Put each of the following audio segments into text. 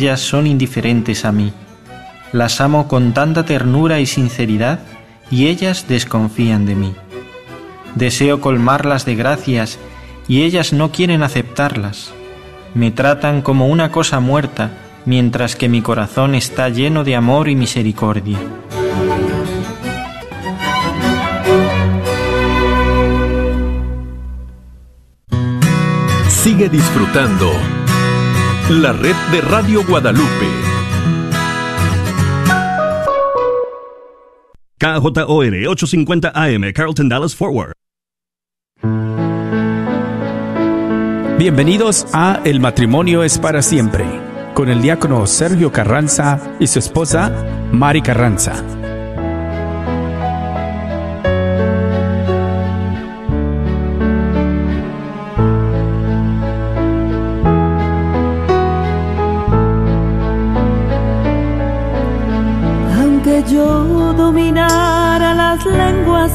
ellas son indiferentes a mí. Las amo con tanta ternura y sinceridad y ellas desconfían de mí. Deseo colmarlas de gracias y ellas no quieren aceptarlas. Me tratan como una cosa muerta, mientras que mi corazón está lleno de amor y misericordia. Sigue disfrutando la red de Radio Guadalupe. KJOR 850 AM, Carlton Dallas Forward. Bienvenidos a El matrimonio es para siempre, con el diácono Sergio Carranza y su esposa Mari Carranza.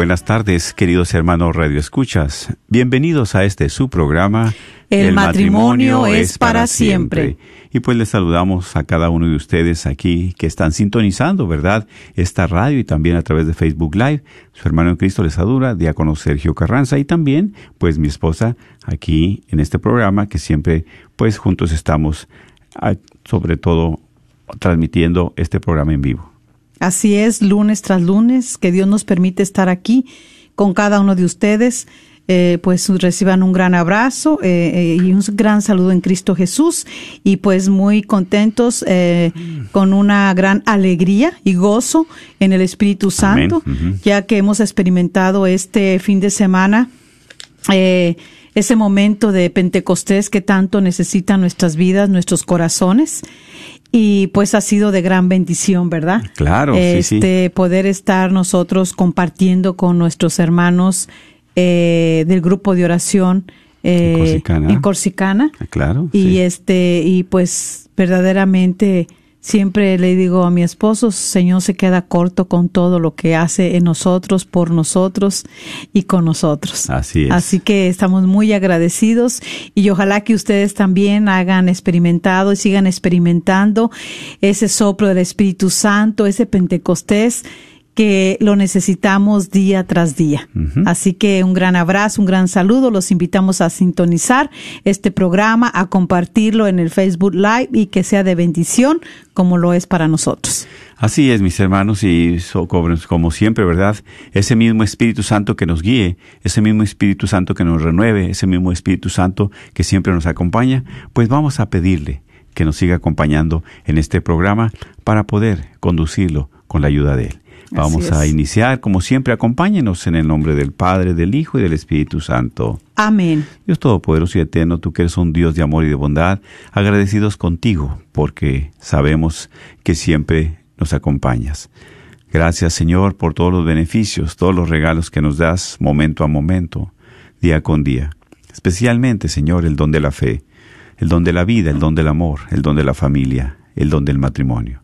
buenas tardes, queridos hermanos Radio Escuchas. Bienvenidos a este su programa. El matrimonio es para siempre. Y pues les saludamos a cada uno de ustedes aquí que están sintonizando, ¿verdad? Esta radio y también a través de Facebook Live. Su hermano en Cristo les adora, diácono Sergio Carranza y también pues mi esposa aquí en este programa que siempre pues juntos estamos ah, sobre todo transmitiendo este programa en vivo. Así es, lunes tras lunes, que Dios nos permite estar aquí con cada uno de ustedes. Eh, pues reciban un gran abrazo eh, eh, y un gran saludo en Cristo Jesús y pues muy contentos eh, con una gran alegría y gozo en el Espíritu Santo, ya que hemos experimentado este fin de semana eh, ese momento de Pentecostés que tanto necesitan nuestras vidas, nuestros corazones. Y pues ha sido de gran bendición, ¿verdad? Claro, sí, sí. este, poder estar nosotros compartiendo con nuestros hermanos eh, del grupo de oración eh, En Corsicana. en Corsicana. Ah, Claro. Y sí. este, y pues verdaderamente siempre le digo a mi esposo, Señor se queda corto con todo lo que hace en nosotros, por nosotros y con nosotros. Así es. Así que estamos muy agradecidos y ojalá que ustedes también hagan experimentado y sigan experimentando ese soplo del Espíritu Santo, ese Pentecostés que lo necesitamos día tras día. Así que un gran abrazo, un gran saludo. Los invitamos a sintonizar este programa, a compartirlo en el Facebook Live y que sea de bendición como lo es para nosotros. Así es, mis hermanos, y so- como como siempre, ¿verdad? Ese mismo Espíritu Santo que nos guíe, ese mismo Espíritu Santo que nos renueve, ese mismo Espíritu Santo que siempre nos acompaña, pues vamos a pedirle que nos siga acompañando en este programa para poder conducirlo con la ayuda de Él. Vamos a iniciar, como siempre, acompáñenos en el nombre del Padre, del Hijo y del Espíritu Santo. Amén. Dios Todopoderoso y Eterno, tú que eres un Dios de amor y de bondad, agradecidos contigo, porque sabemos que siempre nos acompañas. Gracias, Señor, por todos los beneficios, todos los regalos que nos das momento a momento, día con día. Especialmente, Señor, el don de la fe, el don de la vida, el don del amor, el don de la familia, el don del matrimonio.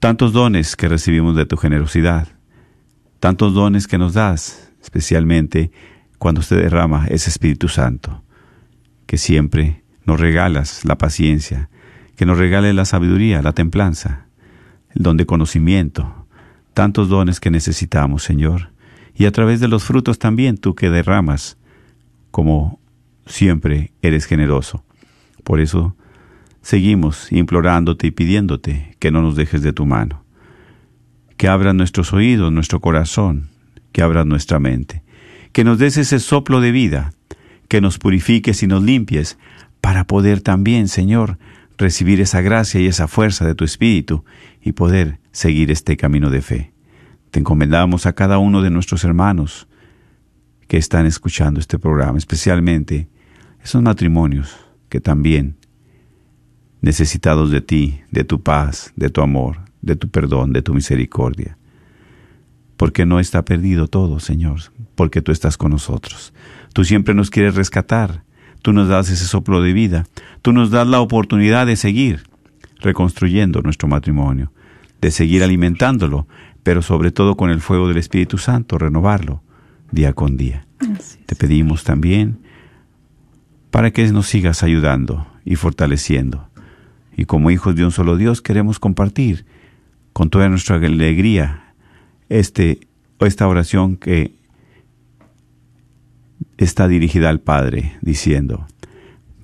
Tantos dones que recibimos de tu generosidad, tantos dones que nos das, especialmente cuando usted derrama ese Espíritu Santo, que siempre nos regalas la paciencia, que nos regale la sabiduría, la templanza, el don de conocimiento, tantos dones que necesitamos, Señor, y a través de los frutos también tú que derramas, como siempre eres generoso. Por eso seguimos implorándote y pidiéndote que no nos dejes de tu mano, que abras nuestros oídos, nuestro corazón, que abras nuestra mente, que nos des ese soplo de vida, que nos purifiques y nos limpies, para poder también, Señor, recibir esa gracia y esa fuerza de tu Espíritu y poder seguir este camino de fe. Te encomendamos a cada uno de nuestros hermanos que están escuchando este programa, especialmente esos matrimonios que también necesitados de ti, de tu paz, de tu amor, de tu perdón, de tu misericordia. Porque no está perdido todo, Señor, porque tú estás con nosotros. Tú siempre nos quieres rescatar, tú nos das ese soplo de vida, tú nos das la oportunidad de seguir reconstruyendo nuestro matrimonio, de seguir alimentándolo, pero sobre todo con el fuego del Espíritu Santo, renovarlo día con día. Te pedimos también para que nos sigas ayudando y fortaleciendo. Y como hijos de un solo Dios queremos compartir con toda nuestra alegría este, esta oración que está dirigida al Padre, diciendo,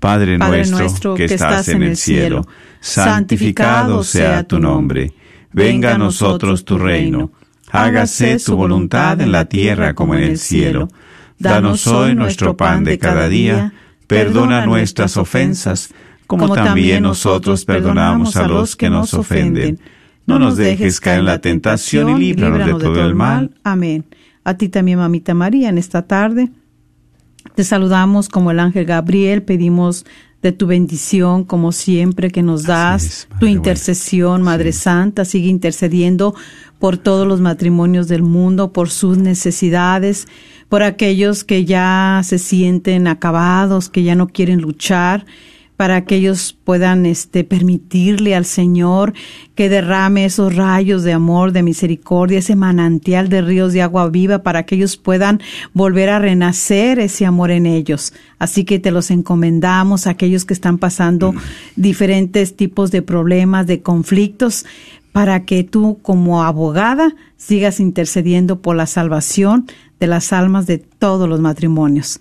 Padre, nuestro, que estás en el cielo, santificado sea tu nombre, venga a nosotros tu reino, hágase tu voluntad en la tierra como en el cielo. Danos hoy nuestro pan de cada día, perdona nuestras ofensas, como también nosotros perdonamos a los que nos ofenden. No nos dejes caer en la tentación y líbranos de todo el mal. Amén. A ti también, mamita María, en esta tarde. Te saludamos como el ángel Gabriel, pedimos de tu bendición, como siempre, que nos das, es, tu intercesión, Madre Santa, sigue intercediendo por todos los matrimonios del mundo, por sus necesidades, por aquellos que ya se sienten acabados, que ya no quieren luchar, para que ellos puedan este permitirle al Señor que derrame esos rayos de amor, de misericordia, ese manantial de ríos de agua viva para que ellos puedan volver a renacer ese amor en ellos. Así que te los encomendamos a aquellos que están pasando diferentes tipos de problemas, de conflictos, para que tú como abogada sigas intercediendo por la salvación de las almas de todos los matrimonios.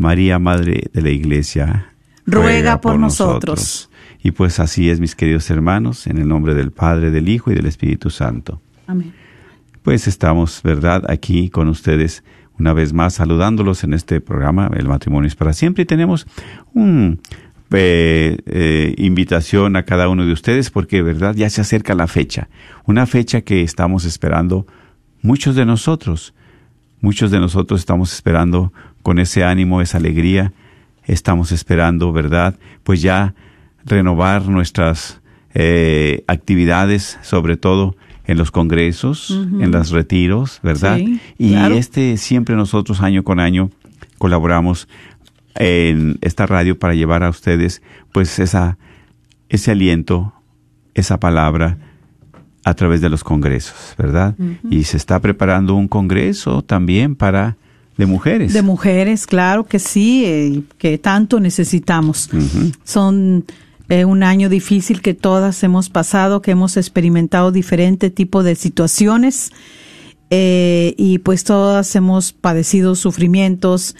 María, Madre de la Iglesia, ruega por nosotros. Y pues así es, mis queridos hermanos, en el nombre del Padre, del Hijo y del Espíritu Santo. Amén. Pues estamos, ¿verdad?, aquí con ustedes una vez más saludándolos en este programa, El matrimonio es para siempre, y tenemos un eh, eh, invitación a cada uno de ustedes porque, ¿verdad?, ya se acerca la fecha, una fecha que estamos esperando muchos de nosotros. Muchos de nosotros estamos esperando con ese ánimo, esa alegría, estamos esperando, ¿verdad? Pues ya renovar nuestras eh, actividades, sobre todo en los congresos, en los retiros, ¿verdad? Sí, y claro. este siempre nosotros año con año colaboramos en esta radio para llevar a ustedes pues esa ese aliento, esa palabra a través de los congresos, ¿verdad? Y se está preparando un congreso también para de mujeres. De mujeres, claro que sí, eh, que tanto necesitamos. Son eh, un año difícil que todas hemos pasado, que hemos experimentado diferente tipo de situaciones eh, y pues todas hemos padecido sufrimientos,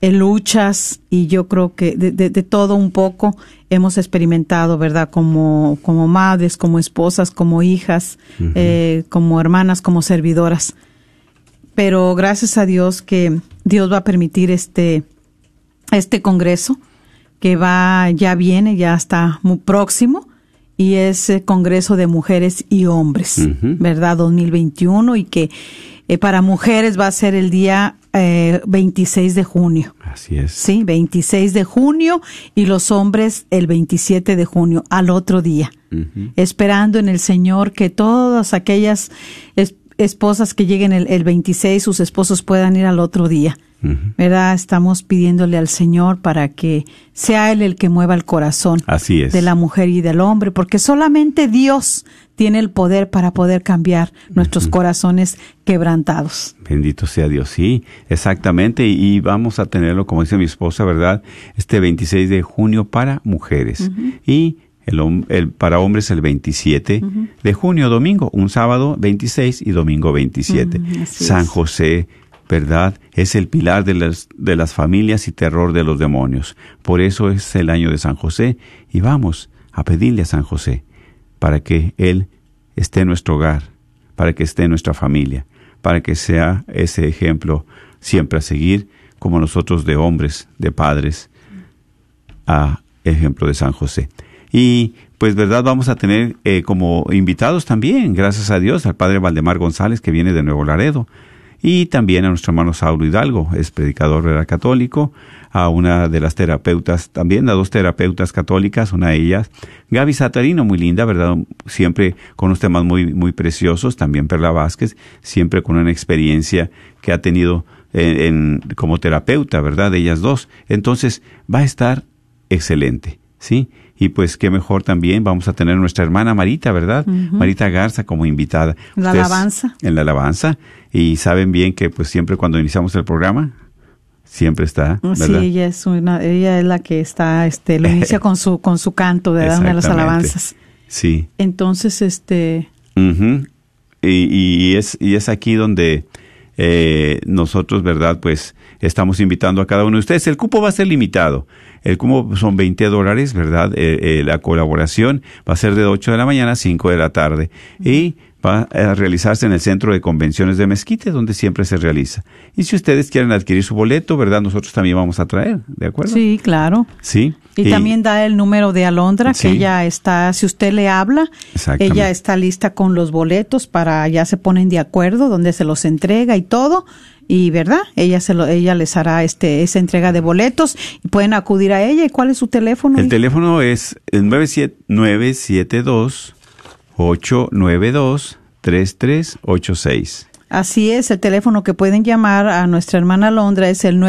eh, luchas y yo creo que de, de- de todo un poco hemos experimentado, ¿verdad? Como, como madres, como esposas, como hijas, como hermanas, como servidoras. Pero gracias a Dios que Dios va a permitir este, este congreso que va, ya viene, ya está muy próximo y es el Congreso de Mujeres y Hombres, Ujú. ¿verdad? 2021 y que eh, para mujeres va a ser el día eh, 26 de junio. Así es. Sí, 26 de junio y los hombres el 27 de junio, al otro día. Esperando en el Señor que todas aquellas es- esposas que lleguen el, el 26, sus esposos puedan ir al otro día. ¿verdad? Estamos pidiéndole al Señor para que sea Él el que mueva el corazón Así es. de la mujer y del hombre, porque solamente Dios tiene el poder para poder cambiar nuestros corazones quebrantados. Bendito sea Dios, sí, exactamente. Y, y vamos a tenerlo, como dice mi esposa, ¿verdad? Este 26 de junio para mujeres. Y el, para hombres el 27 de junio, domingo, un sábado 26 y domingo 27. Ujú, así San. José, ¿verdad? Es el pilar de las, de las familias y terror de los demonios. Por eso es el año de San José. Y vamos a pedirle a San José para que Él esté en nuestro hogar, para que esté en nuestra familia, para que sea ese ejemplo siempre a seguir, como nosotros de hombres, de padres, a ejemplo de San José. Y pues verdad vamos a tener eh, como invitados también, gracias a Dios, al padre Valdemar González que viene de Nuevo Laredo. Y también a nuestro hermano Saulo Hidalgo, es predicador católico, a una de las terapeutas, también a dos terapeutas católicas, una de ellas, Gaby Satarino, muy linda, ¿verdad? Siempre con unos temas muy, muy preciosos, también Perla Vázquez, siempre con una experiencia que ha tenido en, en- como terapeuta, ¿verdad? De ellas dos. Entonces, va a estar excelente, ¿sí? Y pues qué mejor también vamos a tener nuestra hermana Marita, ¿verdad? Marita Garza como invitada. La Ustedes- alabanza. En la alabanza. Y saben bien que pues siempre cuando iniciamos el programa, siempre está, Sí, ella es una, ella es la que está, este, lo inicia con su, con su canto, ¿verdad? Una de las alabanzas. Sí. Entonces, este, Ujú. y, y es, y es aquí donde eh, nosotros, ¿verdad? Pues estamos invitando a cada uno de ustedes. El cupo va a ser limitado. El cupo son 20 dólares, ¿verdad? Eh, eh, la colaboración va a ser de 8 de la mañana a 5 de la tarde. Y va a realizarse en el Centro de Convenciones de Mezquite, donde siempre se realiza. Y si ustedes quieren adquirir su boleto, ¿verdad? Nosotros también vamos a traer, ¿de acuerdo? Sí, claro. Sí. Y, también da el número de Alondra, que ella está, si usted le habla, ella está lista con los boletos para, ya se ponen de acuerdo, donde se los entrega y todo y verdad ella se lo, ella les hará este esa entrega de boletos y pueden acudir a ella y cuál es su teléfono el hija? teléfono es 97972 892-3386. Así es, el teléfono que pueden llamar a nuestra hermana Londra es el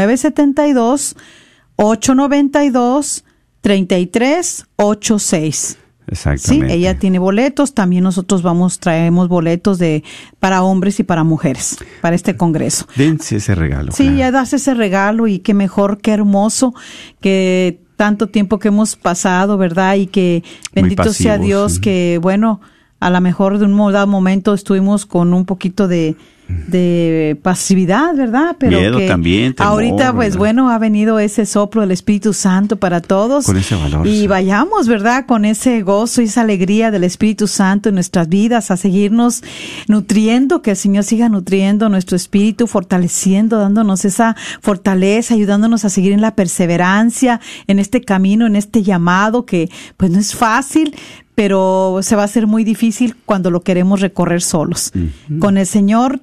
972-892-3386. Exactamente. Sí, ella tiene boletos, también nosotros vamos, traemos boletos de para hombres y para mujeres, para este congreso. Dense ese regalo. Sí, ya das ese regalo y qué mejor, qué hermoso que tanto tiempo que hemos pasado, ¿verdad? Y que bendito sea Dios que, bueno, a lo mejor de un dado momento estuvimos con un poquito de, de pasividad, ¿verdad? Pero Miedo que también, temor, ahorita, pues ¿verdad? bueno, ha venido ese soplo del Espíritu Santo para todos. Con ese valor, Y sí. vayamos, ¿verdad? Con ese gozo y esa alegría del Espíritu Santo en nuestras vidas, a seguirnos nutriendo, que el Señor siga nutriendo nuestro espíritu, fortaleciendo, dándonos esa fortaleza, ayudándonos a seguir en la perseverancia, en este camino, en este llamado, que pues no es fácil, pero se va a hacer muy difícil cuando lo queremos recorrer solos. Con el Señor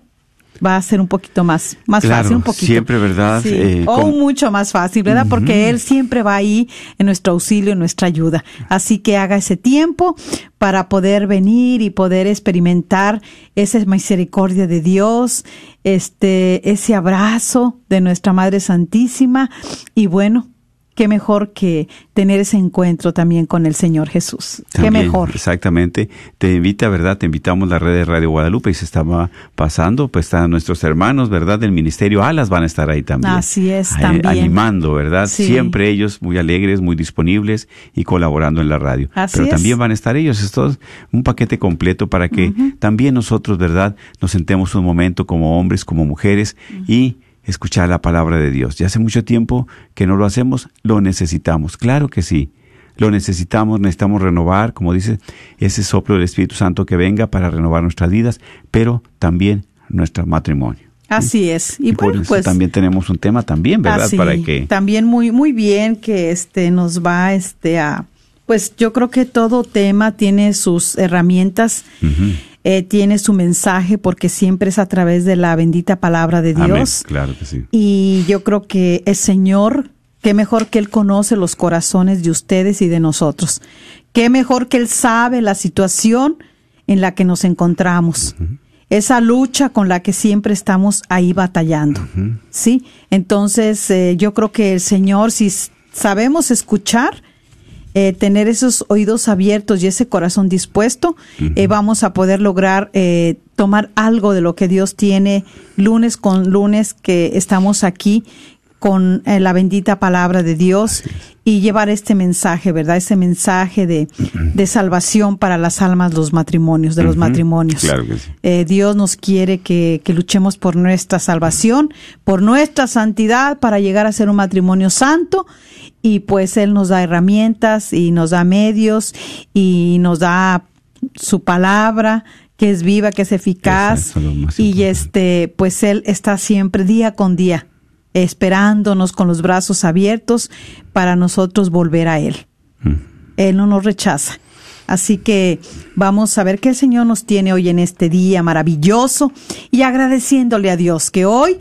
va a ser un poquito más, más Claro, fácil, un poquito. siempre, ¿verdad? Sí. Eh, o con- mucho más fácil, ¿verdad? Porque Él siempre va ahí en nuestro auxilio, en nuestra ayuda. Así que haga ese tiempo para poder venir y poder experimentar esa misericordia de Dios, este, ese abrazo de nuestra Madre Santísima y bueno, qué mejor que tener ese encuentro también con el Señor Jesús. qué mejor. Exactamente. Te invita, ¿verdad? Te invitamos la red de Radio Guadalupe y se estaba pasando, pues están nuestros hermanos, ¿verdad? Del Ministerio Alas van a estar ahí también. Así es, Ahí, también. Animando, ¿verdad? Sí. Siempre ellos muy alegres, muy disponibles y colaborando en la radio. Así Pero es. también van a estar ellos. Esto es un paquete completo para que también nosotros, ¿verdad? Nos sentemos un momento como hombres, como mujeres y escuchar la palabra de Dios. Ya hace mucho tiempo que no lo hacemos, lo necesitamos. Claro que sí. Lo necesitamos, necesitamos renovar, como dice, ese soplo del Espíritu Santo que venga para renovar nuestras vidas, pero también nuestro matrimonio. Así es. Y, Y, por bueno, eso pues también tenemos un tema también, ¿verdad? Así, Para que también muy muy bien que este nos va este a pues yo creo que todo tema tiene sus herramientas, eh, tiene su mensaje porque siempre es a través de la bendita palabra de Amén. Dios. Claro que sí. Y yo creo que el Señor, qué mejor que Él conoce los corazones de ustedes y de nosotros. Qué mejor que Él sabe la situación en la que nos encontramos. esa lucha con la que siempre estamos ahí batallando. ¿Sí? Entonces, eh, yo creo que el Señor, si sabemos escuchar, eh, tener esos oídos abiertos y ese corazón dispuesto, eh, vamos a poder lograr eh, tomar algo de lo que Dios tiene lunes con lunes que estamos aquí con eh, la bendita palabra de Dios y llevar este mensaje, ¿verdad? Ese mensaje de, de salvación para las almas, los matrimonios, de los matrimonios. claro que sí. Eh, Dios nos quiere que, que luchemos por nuestra salvación, por nuestra santidad, para llegar a ser un matrimonio santo. Y pues Él nos da herramientas y nos da medios y nos da su palabra que es viva, que es eficaz. Y este, pues Él está siempre día con día esperándonos con los brazos abiertos para nosotros volver a Él. Él no nos rechaza. Así que vamos a ver qué el Señor nos tiene hoy en este día maravilloso y agradeciéndole a Dios que hoy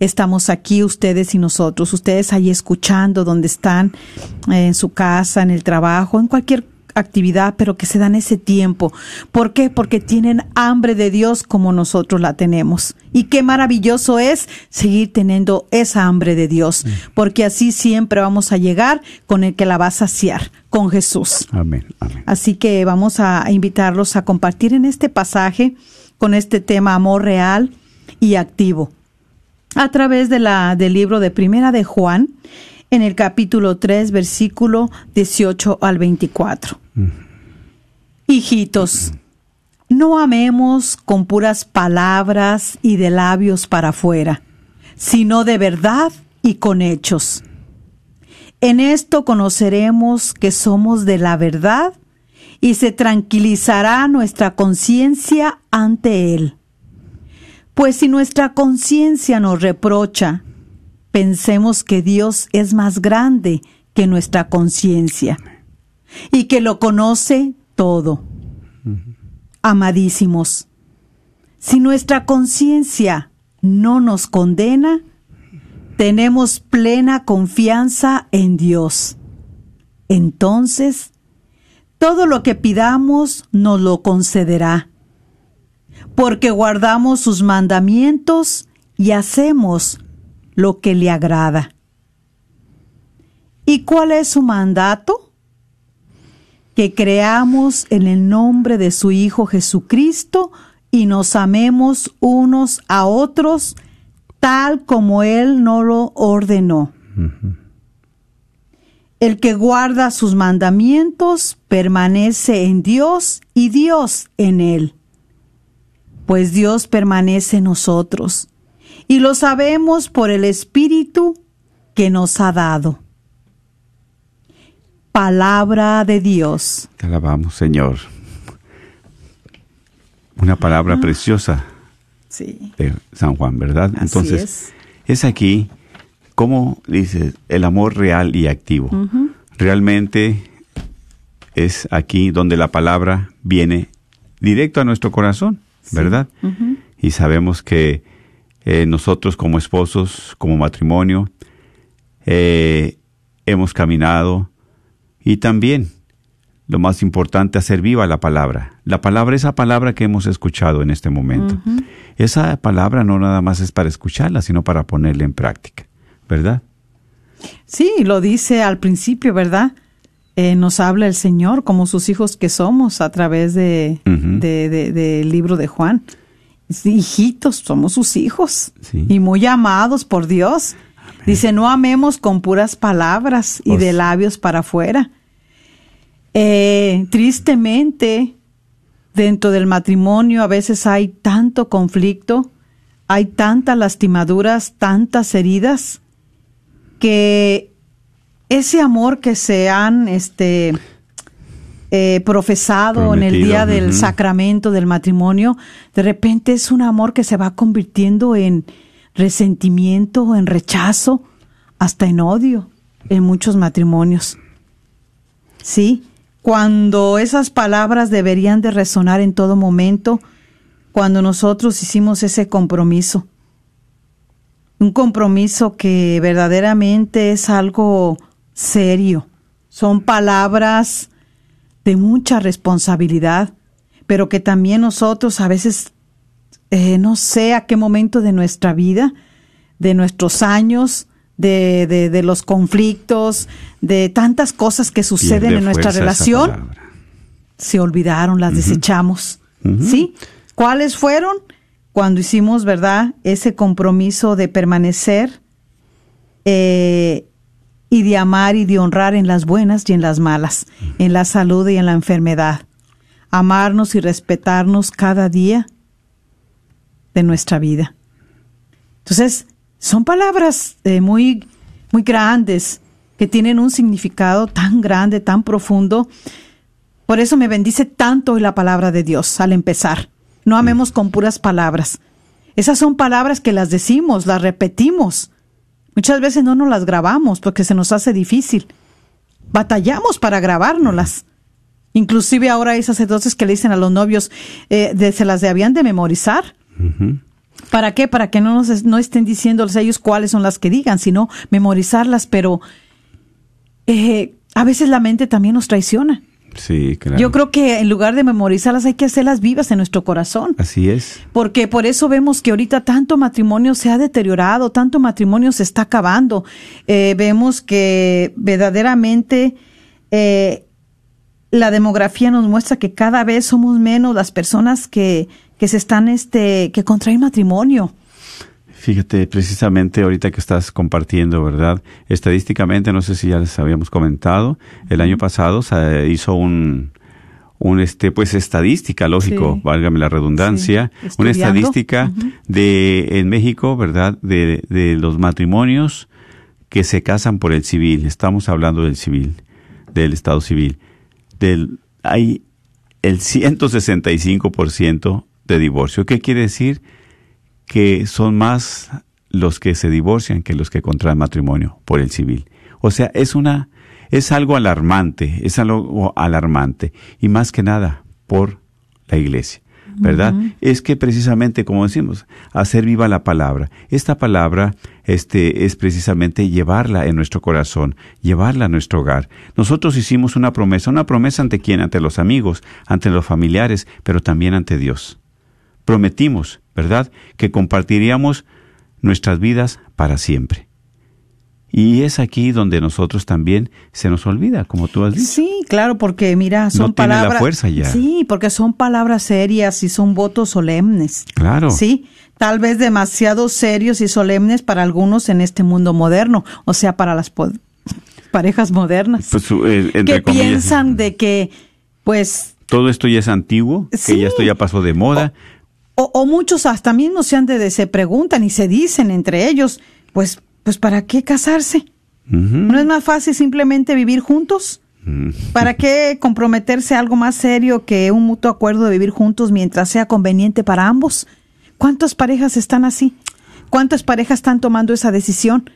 estamos aquí ustedes y nosotros, ustedes ahí escuchando donde están, eh, en su casa, en el trabajo, en cualquier actividad, pero que se dan ese tiempo. ¿Por qué? Porque tienen hambre de Dios como nosotros la tenemos. Y qué maravilloso es seguir teniendo esa hambre de Dios, porque así siempre vamos a llegar con el que la va a saciar, con Jesús. Amén, amén. Así que vamos a invitarlos a compartir en este pasaje con este tema amor real y activo. A través de la, del libro de Primera de Juan, en el capítulo 3, versículo 18 al 24. Hijitos, no amemos con puras palabras y de labios para afuera, sino de verdad y con hechos. En esto conoceremos que somos de la verdad y se tranquilizará nuestra conciencia ante Él. Pues si nuestra conciencia nos reprocha, pensemos que Dios es más grande que nuestra conciencia y que lo conoce todo. Amadísimos, si nuestra conciencia no nos condena, tenemos plena confianza en Dios. Entonces, todo lo que pidamos nos lo concederá, porque guardamos sus mandamientos y hacemos lo que le agrada. ¿Y cuál es su mandato? Que creamos en el nombre de su Hijo Jesucristo y nos amemos unos a otros tal como Él nos lo ordenó. El que guarda sus mandamientos permanece en Dios y Dios en él. Pues Dios permanece en nosotros y lo sabemos por el Espíritu que nos ha dado. Palabra de Dios. Te alabamos, Señor. Una palabra preciosa Sí. de San Juan, ¿verdad? Así Entonces, es. es aquí, como dices, el amor real y activo. Realmente es aquí donde la palabra viene directo a nuestro corazón, ¿verdad? Y sabemos que eh, nosotros como esposos, como matrimonio, eh, hemos caminado y también lo más importante, hacer viva la palabra. La palabra, esa palabra que hemos escuchado en este momento. Esa palabra no nada más es para escucharla, sino para ponerla en práctica, ¿verdad? Sí, lo dice al principio, ¿verdad? Eh, nos habla el Señor como sus hijos que somos a través de, Ujú. de- de- del libro de Juan. Hijitos, somos sus hijos Sí. y muy amados por Dios. Dice, no amemos con puras palabras y Pues- de labios para afuera. Eh, tristemente, dentro del matrimonio a veces hay tanto conflicto, hay tantas lastimaduras, tantas heridas, que ese amor que se han este, eh, profesado en el día del sacramento del matrimonio, de repente es un amor que se va convirtiendo en resentimiento, en rechazo, hasta en odio en muchos matrimonios. Sí, cuando esas palabras deberían de resonar en todo momento, cuando nosotros hicimos ese compromiso. Un compromiso que verdaderamente es algo serio. Son palabras de mucha responsabilidad, pero que también nosotros a veces eh, no sé a qué momento de nuestra vida, de nuestros años, de, de, de los conflictos, de tantas cosas que suceden Pierde en nuestra relación, se olvidaron, las desechamos. ¿Sí? ¿Cuáles fueron? Cuando hicimos, ¿verdad? Ese compromiso de permanecer eh, y de amar y de honrar en las buenas y en las malas, en la salud y en la enfermedad. Amarnos y respetarnos cada día de nuestra vida. Entonces, son palabras eh, muy, muy grandes que tienen un significado tan grande, tan profundo. Por eso me bendice tanto la palabra de Dios al empezar. No amemos con puras palabras. Esas son palabras que las decimos, las repetimos. Muchas veces no nos las grabamos porque se nos hace difícil. Batallamos para grabárnoslas. Inclusive ahora hay sacerdotes que le dicen a los novios, eh, de, se las habían de memorizar. ¿Para qué? Para que no nos no estén diciéndoles a ellos cuáles son las que digan, sino memorizarlas, pero eh, a veces la mente también nos traiciona. Sí, claro. Yo creo que en lugar de memorizarlas hay que hacerlas vivas en nuestro corazón. Así es. Porque por eso vemos que ahorita tanto matrimonio se ha deteriorado, tanto matrimonio se está acabando. Eh, vemos que verdaderamente eh, la demografía nos muestra que cada vez somos menos las personas que, que se están, este, que contraen matrimonio. Fíjate, precisamente ahorita que estás compartiendo, ¿verdad? Estadísticamente, no sé si ya les habíamos comentado, el año pasado se hizo un, un este, pues estadística, lógico, Sí. válgame la redundancia, Sí, una estadística de, en México, ¿verdad? De, de los matrimonios que se casan por el civil. Estamos hablando del civil, del Estado civil. Del, hay el 165% de divorcio. ¿Qué quiere decir? Que son más los que se divorcian que los que contraen matrimonio por el civil. O sea, es una es algo alarmante, es algo alarmante y más que nada por la iglesia, ¿verdad? Es que precisamente como decimos, hacer viva la palabra. Esta palabra este es precisamente llevarla en nuestro corazón, llevarla a nuestro hogar. Nosotros hicimos una promesa, una promesa ante quién? Ante los amigos, ante los familiares, pero también ante Dios prometimos, ¿verdad?, que compartiríamos nuestras vidas para siempre. Y es aquí donde nosotros también se nos olvida, como tú has dicho. Sí, claro, porque mira, son No tiene la palabras. fuerza ya. Sí, porque son palabras serias y son votos solemnes. Claro. Sí, tal vez demasiado serios y solemnes para algunos en este mundo moderno, o sea, para las parejas modernas Pues, eh, que comillas, piensan de que, pues, todo esto ya es antiguo, Sí. que ya esto ya pasó de moda. o, o muchos hasta mismos se han de, se preguntan y se dicen entre ellos, pues, pues, ¿para qué casarse? ¿No es más fácil simplemente vivir juntos? Mm. ¿Para qué comprometerse a algo más serio que un mutuo acuerdo de vivir juntos mientras sea conveniente para ambos? ¿Cuántas parejas están así? ¿Cuántas parejas están tomando esa decisión?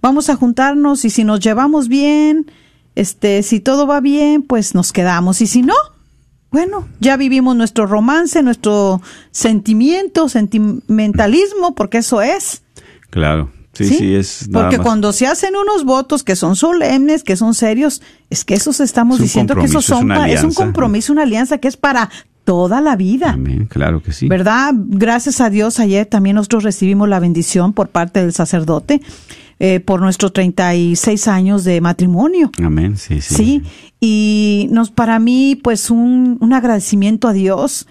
Vamos a juntarnos y si nos llevamos bien, este, si todo va bien, pues nos quedamos y si no, bueno, ya vivimos nuestro romance, nuestro sentimiento, sentimentalismo, porque eso es. Claro, sí, sí, es nada Porque más. cuando se hacen unos votos que son solemnes, que son serios, es que esos estamos Es diciendo que esos es son pa- es un compromiso, una alianza que es para toda la vida. Amén, claro que sí. ¿Verdad? Gracias a Dios, ayer también nosotros recibimos la bendición por parte del sacerdote eh, por nuestros 36 años de matrimonio. Amén, sí, sí. Sí, y nos para mí, pues un, un agradecimiento a Dios.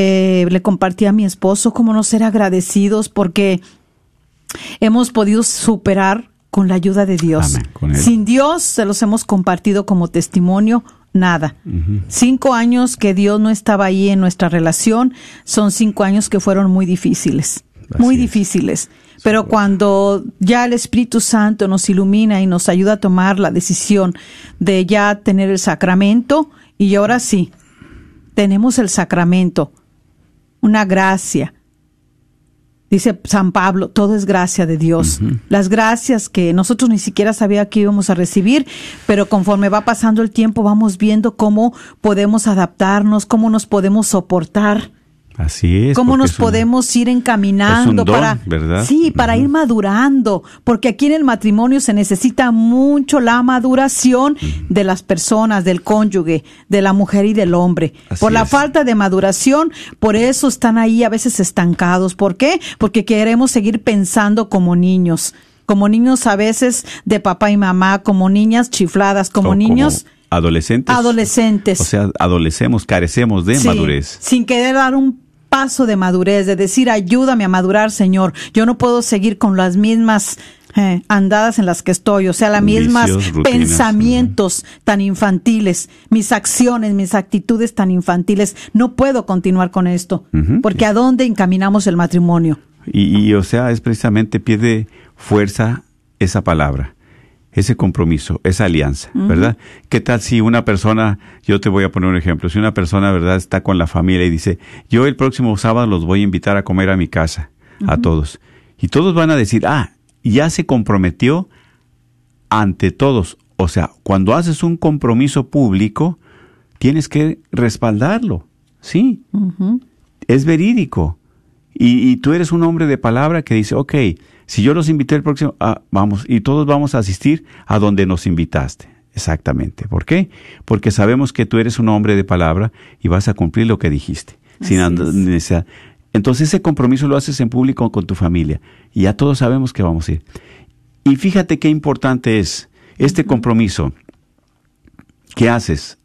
Eh, le compartí a mi esposo cómo no ser agradecidos porque hemos podido superar con la ayuda de Dios. Amén. Sin Dios se los hemos compartido como testimonio, nada. Cinco años que Dios no estaba ahí en nuestra relación son cinco años que fueron muy difíciles, Así muy es. difíciles. Pero cuando ya el Espíritu Santo nos ilumina y nos ayuda a tomar la decisión de ya tener el sacramento, y ahora sí, tenemos el sacramento, una gracia. Dice San Pablo, todo es gracia de Dios. Las gracias que nosotros ni siquiera sabía que íbamos a recibir, pero conforme va pasando el tiempo vamos viendo cómo podemos adaptarnos, cómo nos podemos soportar. Así es. cómo nos un- podemos ir encaminando don, para ¿verdad? sí para ir madurando porque aquí en el matrimonio se necesita mucho la maduración de las personas del cónyuge de la mujer y del hombre Así por la es. falta de maduración por eso están ahí a veces estancados ¿por qué? porque queremos seguir pensando como niños como niños a veces de papá y mamá como niñas chifladas como o niños adolescentes. adolescentes O sea, adolecemos, carecemos de Sí, madurez. Sin querer dar un paso de madurez, de decir, ayúdame a madurar, Señor. Yo no puedo seguir con las mismas eh, andadas en las que estoy, o sea, las mismas Vicios, rutinas, pensamientos tan infantiles, mis acciones, mis actitudes tan infantiles. No puedo continuar con esto, porque ¿a dónde encaminamos el matrimonio? Y, y, o sea, es precisamente pierde fuerza esa palabra, ese compromiso, esa alianza, ¿verdad? ¿Qué tal si una persona, yo te voy a poner un ejemplo, si una persona, ¿verdad?, está con la familia y dice, yo el próximo sábado los voy a invitar a comer a mi casa, a todos. Y todos van a decir, ah, ya se comprometió ante todos. O sea, cuando haces un compromiso público, tienes que respaldarlo, ¿sí? es verídico. Y, y tú eres un hombre de palabra que dice, ok, si yo los invité el próximo, ah, vamos, y todos vamos a asistir a donde nos invitaste. Exactamente. ¿Por qué? Porque sabemos que tú eres un hombre de palabra y vas a cumplir lo que dijiste. Así necesidad. Entonces ese compromiso lo haces en público con tu familia y ya todos sabemos que vamos a ir. Y fíjate qué importante es este compromiso que haces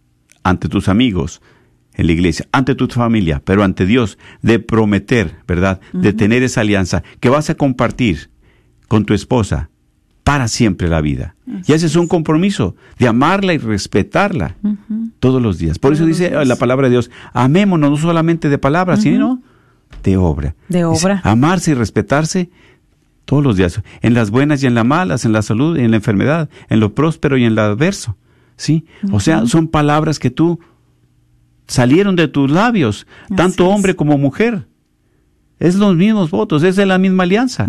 ante tus amigos en la iglesia, ante tu familia, pero ante Dios, de prometer, ¿verdad? De tener esa alianza que vas a compartir con tu esposa para siempre la vida. y ese es un compromiso de amarla y respetarla todos los días. Por eso dice la palabra de Dios, amémonos no solamente de palabras, sino de obra. De Dice, obra. amarse y respetarse todos los días, en las buenas y en las malas, en la salud y en la enfermedad, en lo próspero y en lo adverso. ¿Sí? O sea, son palabras que tú salieron de tus labios, tanto es. hombre como mujer. Es los mismos votos, es de la misma alianza.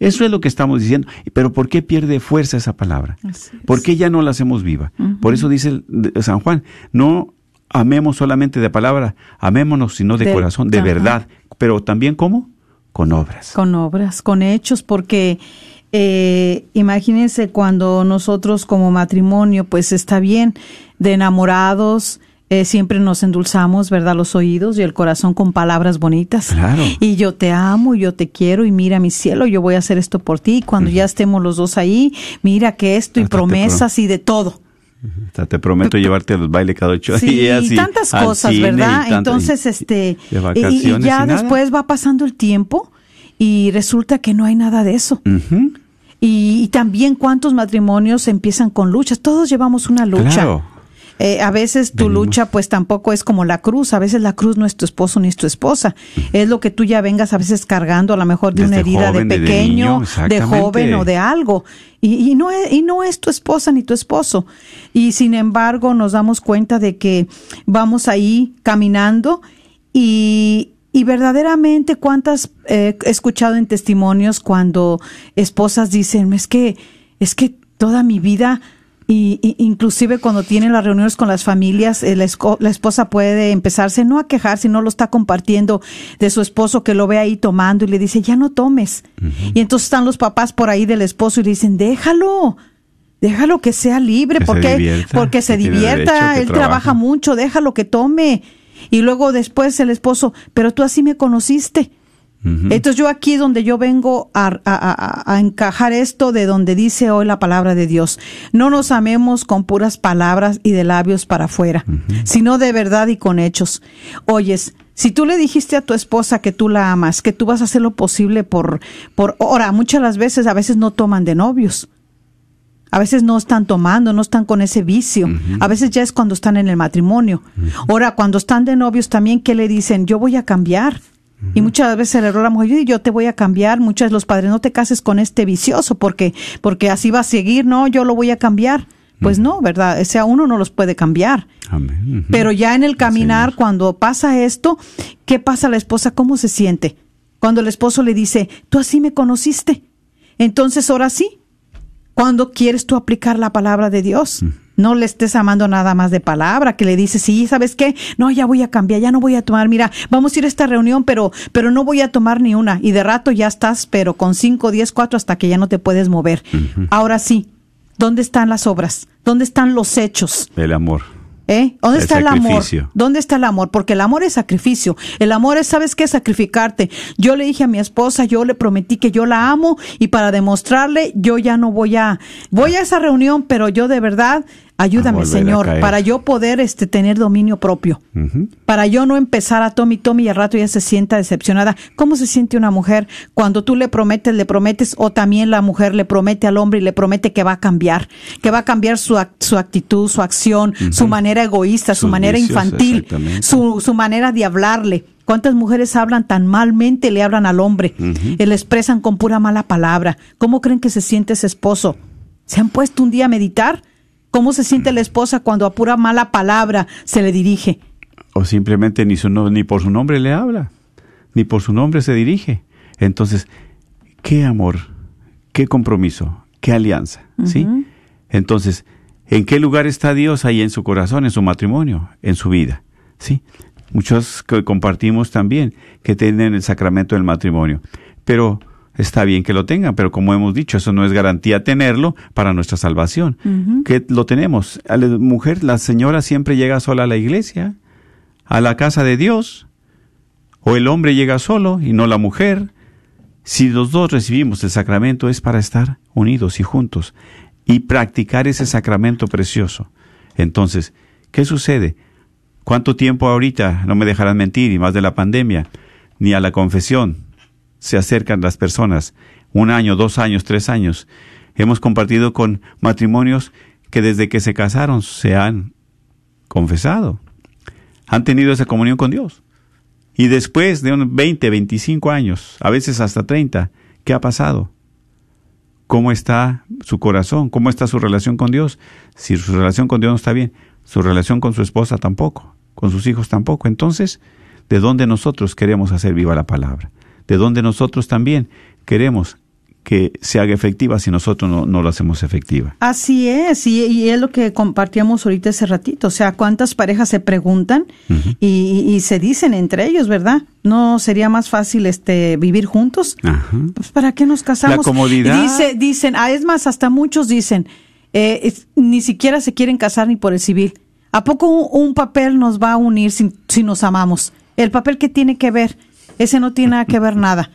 Eso es lo que estamos diciendo. Pero ¿por qué pierde fuerza esa palabra? Es. ¿Por qué ya no la hacemos viva? Por eso dice San Juan, no amemos solamente de palabra, amémonos sino de, De- corazón, de verdad. Pero también ¿cómo? Con obras. Con obras, con hechos, porque eh, imagínense cuando nosotros como matrimonio, pues está bien, de enamorados, eh, siempre nos endulzamos, ¿verdad? Los oídos y el corazón con palabras bonitas. Claro. Y yo te amo, y yo te quiero, y mira mi cielo, yo voy a hacer esto por ti. Y cuando ya estemos los dos ahí, mira que esto y Hasta te pro- promesas y de todo. O sea, te prometo llevarte al baile cada ocho Sí, días. y tantas cosas, cine, ¿verdad? Entonces, y- este, y ya después va pasando el tiempo y resulta que no hay nada de eso. Y, y también cuántos matrimonios empiezan con luchas. Todos llevamos una lucha. Claro. Eh, a veces tu Venimos. lucha pues tampoco es como la cruz. A veces la cruz no es tu esposo ni es tu esposa. Es lo que tú ya vengas a veces cargando a lo mejor de una herida joven, de de pequeño, niño, de joven o de algo. Y, y no es, y no es tu esposa ni tu esposo. Y sin embargo nos damos cuenta de que vamos ahí caminando y, y verdaderamente cuántas eh, he escuchado en testimonios cuando esposas dicen, es que, es que toda mi vida, y, y- inclusive cuando tienen las reuniones con las familias, eh, la, esco- la esposa puede empezarse no a quejar, sino lo está compartiendo de su esposo que lo ve ahí tomando y le dice, ya no tomes. Y entonces están los papás por ahí del esposo y le dicen, déjalo. Déjalo que sea libre, Que se porque, divierta, porque se divierta, derecho, él trabaja trabaja. mucho, déjalo que tome. Y luego después el esposo, pero tú así me conociste. Entonces yo aquí donde yo vengo a, a- a- a encajar esto de donde dice hoy la palabra de Dios. No nos amemos con puras palabras y de labios para afuera, sino de verdad y con hechos. Oyes, si tú le dijiste a tu esposa que tú la amas, que tú vas a hacer lo posible por, por, ahora, muchas las veces, a veces no toman de novios. A veces no están tomando, no están con ese vicio. A veces ya es cuando están en el matrimonio. Ahora, cuando están de novios también, ¿qué le dicen? Yo voy a cambiar. Y muchas veces le error la mujer, yo te voy a cambiar. Muchas de los padres, no te cases con este vicioso porque, porque así va a seguir. No, yo lo voy a cambiar. Pues no, ¿verdad? O sea, uno no los puede cambiar. Amén. Pero ya en el caminar, Señor. cuando pasa esto, ¿qué pasa la esposa? ¿Cómo se siente? Cuando el esposo le dice, tú así me conociste. Entonces, ahora sí, ¿cuándo quieres tú aplicar la palabra de Dios? No le estés amando nada más de palabra, que le dices, sí, ¿sabes qué? No, ya voy a cambiar, ya no voy a tomar, mira, vamos a ir a esta reunión, pero, pero no voy a tomar ni una. Y de rato ya estás, pero con cinco, diez, cuatro, hasta que ya no te puedes mover. Ahora sí, ¿dónde están las obras? ¿Dónde están los hechos? El amor. ¿Eh? ¿Dónde El está el amor? ¿Dónde está el amor? Porque el amor es sacrificio. El amor es, ¿sabes qué? Sacrificarte. Yo le dije a mi esposa, yo le prometí que yo la amo y para demostrarle, yo ya no voy a, voy a esa reunión, pero yo de verdad, ayúdame, Señor, para yo poder este, tener dominio propio. Para yo no empezar a Tommy Tommy y al rato ya se sienta decepcionada. ¿Cómo se siente una mujer cuando tú le prometes, le prometes, o también la mujer le promete al hombre y le promete que va a cambiar, que va a cambiar su, su actitud, su acción, su manera egoísta, su manera vicios, infantil, su manera de hablarle? ¿Cuántas mujeres hablan tan malmente, le hablan al hombre? Y le expresan con pura mala palabra. ¿Cómo creen que se siente ese esposo? ¿Se han puesto un día a meditar? ¿Cómo se siente la esposa cuando a pura mala palabra se le dirige? O simplemente ni, su, no- ni por su nombre le habla, ni por su nombre se dirige. Entonces, qué amor, qué compromiso, qué alianza, ¿sí? Entonces, ¿en qué lugar está Dios ahí en su corazón, en su matrimonio, en su vida? ¿Sí? Muchos que compartimos también que tienen el sacramento del matrimonio, pero está bien que lo tengan, pero como hemos dicho, eso no es garantía tenerlo para nuestra salvación. Que lo tenemos. A la mujer, la señora siempre llega sola a la iglesia, a la casa de Dios, o el hombre llega solo y no la mujer. Si los dos recibimos el sacramento es para estar unidos y juntos y practicar ese sacramento precioso. Entonces, ¿qué sucede? ¿Cuánto tiempo ahorita, no me dejarán mentir, y más de la pandemia, ni a la confesión se acercan las personas? Un año, dos años, tres años. Hemos compartido con matrimonios que desde que se casaron se han confesado, han tenido esa comunión con Dios. Y después de unos 20, 25 años, a veces hasta 30, ¿qué ha pasado? ¿Cómo está su corazón? ¿Cómo está su relación con Dios? Si su relación con Dios no está bien, su relación con su esposa tampoco, con sus hijos tampoco. Entonces, ¿de dónde nosotros queremos hacer viva la palabra? ¿De dónde nosotros también queremos que se haga efectiva si nosotros no, no lo hacemos efectiva? Así es, y, y es lo que compartíamos ahorita ese ratito. O sea, ¿cuántas parejas se preguntan y, y se dicen entre ellos, verdad? ¿No sería más fácil este vivir juntos? Ajá. Pues ¿para qué nos casamos? La comodidad. Dice, dicen, ah, es más, hasta muchos dicen, eh, es- ni siquiera se quieren casar ni por el civil. ¿A poco un, un papel nos va a unir si, si nos amamos? El papel que tiene que ver, ese no tiene nada que ver nada.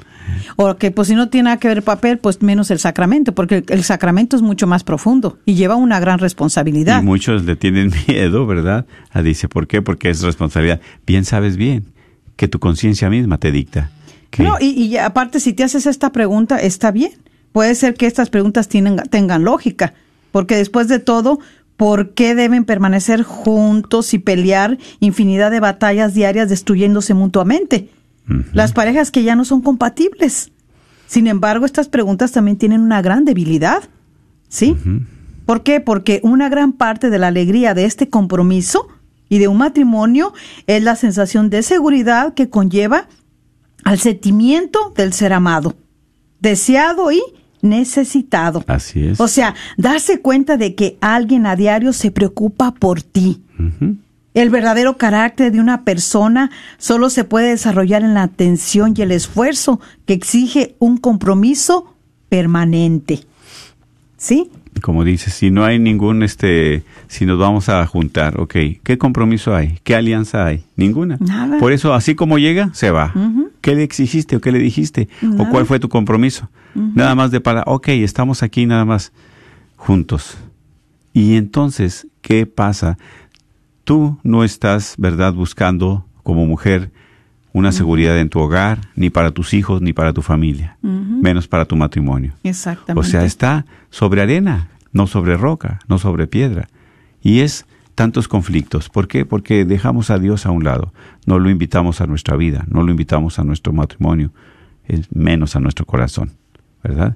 O que pues si no tiene nada que ver el papel, pues menos el sacramento, porque el, el sacramento es mucho más profundo y lleva una gran responsabilidad. Y muchos le tienen miedo, ¿verdad? A dice, ¿por qué? Porque es responsabilidad. Bien sabes bien que tu conciencia misma te dicta. Que No, y, y aparte, si te haces esta pregunta, está bien. Puede ser que estas preguntas tienen, tengan lógica, porque después de todo, ¿por qué deben permanecer juntos y pelear infinidad de batallas diarias destruyéndose mutuamente? Las parejas que ya no son compatibles. Sin embargo, estas preguntas también tienen una gran debilidad. ¿Sí? ¿Por qué? Porque una gran parte de la alegría de este compromiso y de un matrimonio es la sensación de seguridad que conlleva al sentimiento del ser amado, deseado y necesitado. Así es. O sea, darse cuenta de que alguien a diario se preocupa por ti. El verdadero carácter de una persona solo se puede desarrollar en la atención y el esfuerzo que exige un compromiso permanente. ¿Sí? Como dices, si no hay ningún, este, si nos vamos a juntar, ok, ¿qué compromiso hay? ¿Qué alianza hay? Ninguna. Nada. Por eso, así como llega, se va. ¿Qué le exigiste o qué le dijiste? ¿O cuál fue tu compromiso? Nada más de para, ok, estamos aquí nada más juntos. Y entonces, ¿qué pasa? Tú no estás, ¿verdad?, buscando como mujer una seguridad en tu hogar, ni para tus hijos, ni para tu familia, menos para tu matrimonio. Exactamente. O sea, está sobre arena, no sobre roca, no sobre piedra. Y es tantos conflictos. ¿Por qué? Porque dejamos a Dios a un lado. No lo invitamos a nuestra vida, no lo invitamos a nuestro matrimonio, es menos a nuestro corazón, ¿verdad?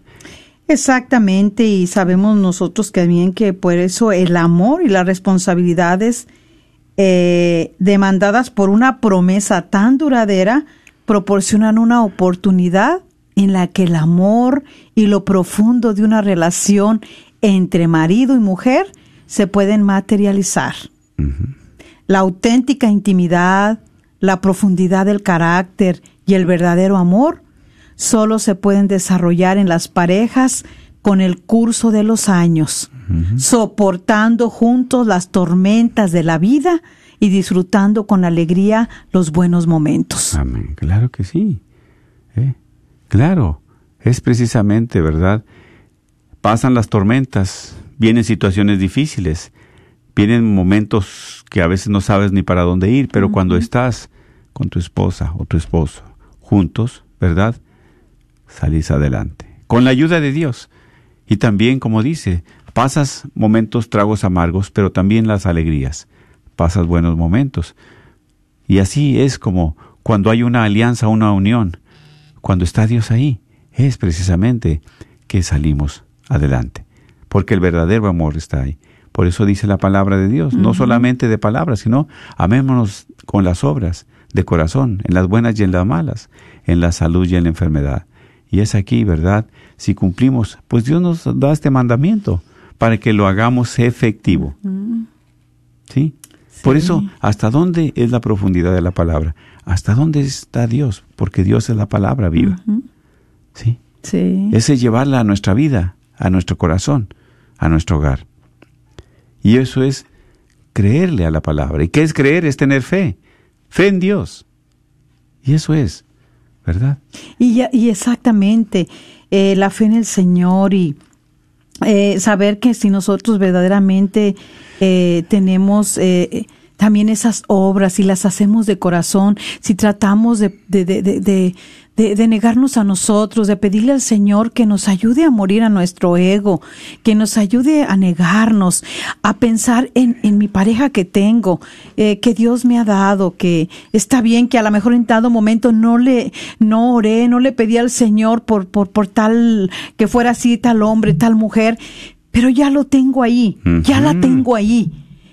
Exactamente, y sabemos nosotros que bien que por eso el amor y las responsabilidades eh, demandadas por una promesa tan duradera proporcionan una oportunidad en la que el amor y lo profundo de una relación entre marido y mujer se pueden materializar. La auténtica intimidad, la profundidad del carácter y el verdadero amor solo se pueden desarrollar en las parejas con el curso de los años, soportando juntos las tormentas de la vida y disfrutando con alegría los buenos momentos. Amén. Claro que sí. ¿Eh? Claro, es precisamente, ¿verdad? Pasan las tormentas, vienen situaciones difíciles, vienen momentos que a veces no sabes ni para dónde ir, pero cuando estás con tu esposa o tu esposo juntos, ¿verdad? Salís adelante. Con la ayuda de Dios. Y también, como dice, pasas momentos tragos amargos, pero también las alegrías. Pasas buenos momentos. Y así es como cuando hay una alianza, una unión, cuando está Dios ahí, es precisamente que salimos adelante. Porque el verdadero amor está ahí. Por eso dice la palabra de Dios, no solamente de palabras, sino amémonos con las obras de corazón, en las buenas y en las malas, en la salud y en la enfermedad. Y es aquí, ¿verdad? Si cumplimos, pues Dios nos da este mandamiento para que lo hagamos efectivo. ¿Sí? Por eso, ¿hasta dónde es la profundidad de la palabra? ¿Hasta dónde está Dios? Porque Dios es la palabra viva. ¿Sí? Sí. Ese es llevarla a nuestra vida, a nuestro corazón, a nuestro hogar. Y eso es creerle a la palabra. ¿Y qué es creer? Es tener fe. Fe en Dios. Y eso es, ¿verdad? Y, ya- y exactamente, eh, la fe en el Señor y eh, saber que si nosotros verdaderamente eh, tenemos eh, también esas obras y las hacemos de corazón, si tratamos de, de- de- negarnos a nosotros, de pedirle al Señor que nos ayude a morir a nuestro ego, que nos ayude a negarnos, a pensar en, en mi pareja que tengo, eh, que Dios me ha dado, que está bien que a lo mejor en dado momento no le, no oré, no le pedí al Señor por, por, por tal, que fuera así, tal hombre, tal mujer, pero ya lo tengo ahí, ya la tengo ahí.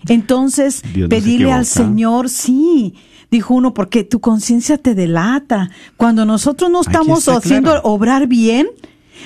Entonces, Dios no pedirle al. Señor, sí, dijo uno, porque tu conciencia te delata. Cuando nosotros no estamos haciendo claro. obrar bien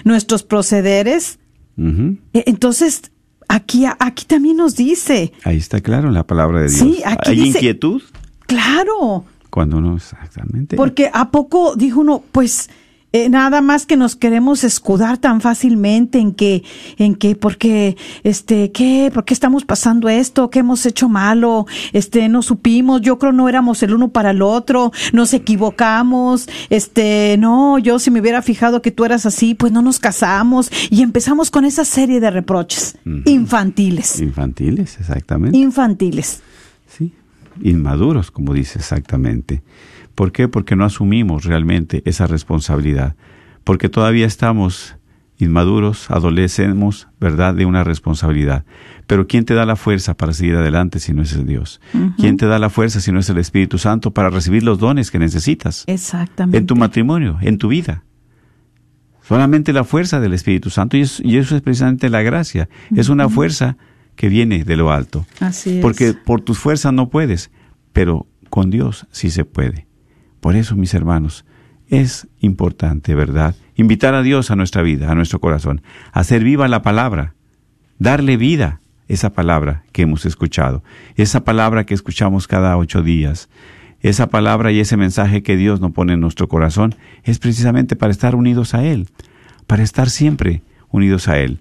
nuestros procederes, eh, entonces aquí, aquí también nos dice, Ahí está claro en la palabra de Dios. Sí, aquí Hay dice- inquietud claro, cuando no exactamente. porque a poco dijo uno, pues eh, nada más que nos queremos escudar tan fácilmente en que, en que, porque, este, qué, por qué estamos pasando esto, qué hemos hecho malo, este, no supimos, yo creo no éramos el uno para el otro, nos equivocamos, este, no, yo si me hubiera fijado que tú eras así, pues no nos casamos y empezamos con esa serie de reproches infantiles, Infantiles, exactamente. infantiles. Sí, inmaduros, como dice exactamente. ¿Por qué? Porque no asumimos realmente esa responsabilidad. Porque todavía estamos inmaduros, adolecemos, ¿verdad?, de una responsabilidad. Pero ¿quién te da la fuerza para seguir adelante si no es el Dios? ¿Quién te da la fuerza si no es el Espíritu Santo para recibir los dones que necesitas? Exactamente. En tu matrimonio, en tu vida. Solamente la fuerza del Espíritu Santo y, es- y eso es precisamente la gracia. Es una fuerza que viene de lo alto. Así es. Porque por tus fuerzas no puedes, pero con Dios sí se puede. Por eso, mis hermanos, es importante, ¿verdad? Invitar a Dios a nuestra vida, a nuestro corazón, hacer viva la palabra, darle vida a esa palabra que hemos escuchado, esa palabra que escuchamos cada ocho días, esa palabra y ese mensaje que Dios nos pone en nuestro corazón, es precisamente para estar unidos a Él, para estar siempre unidos a Él.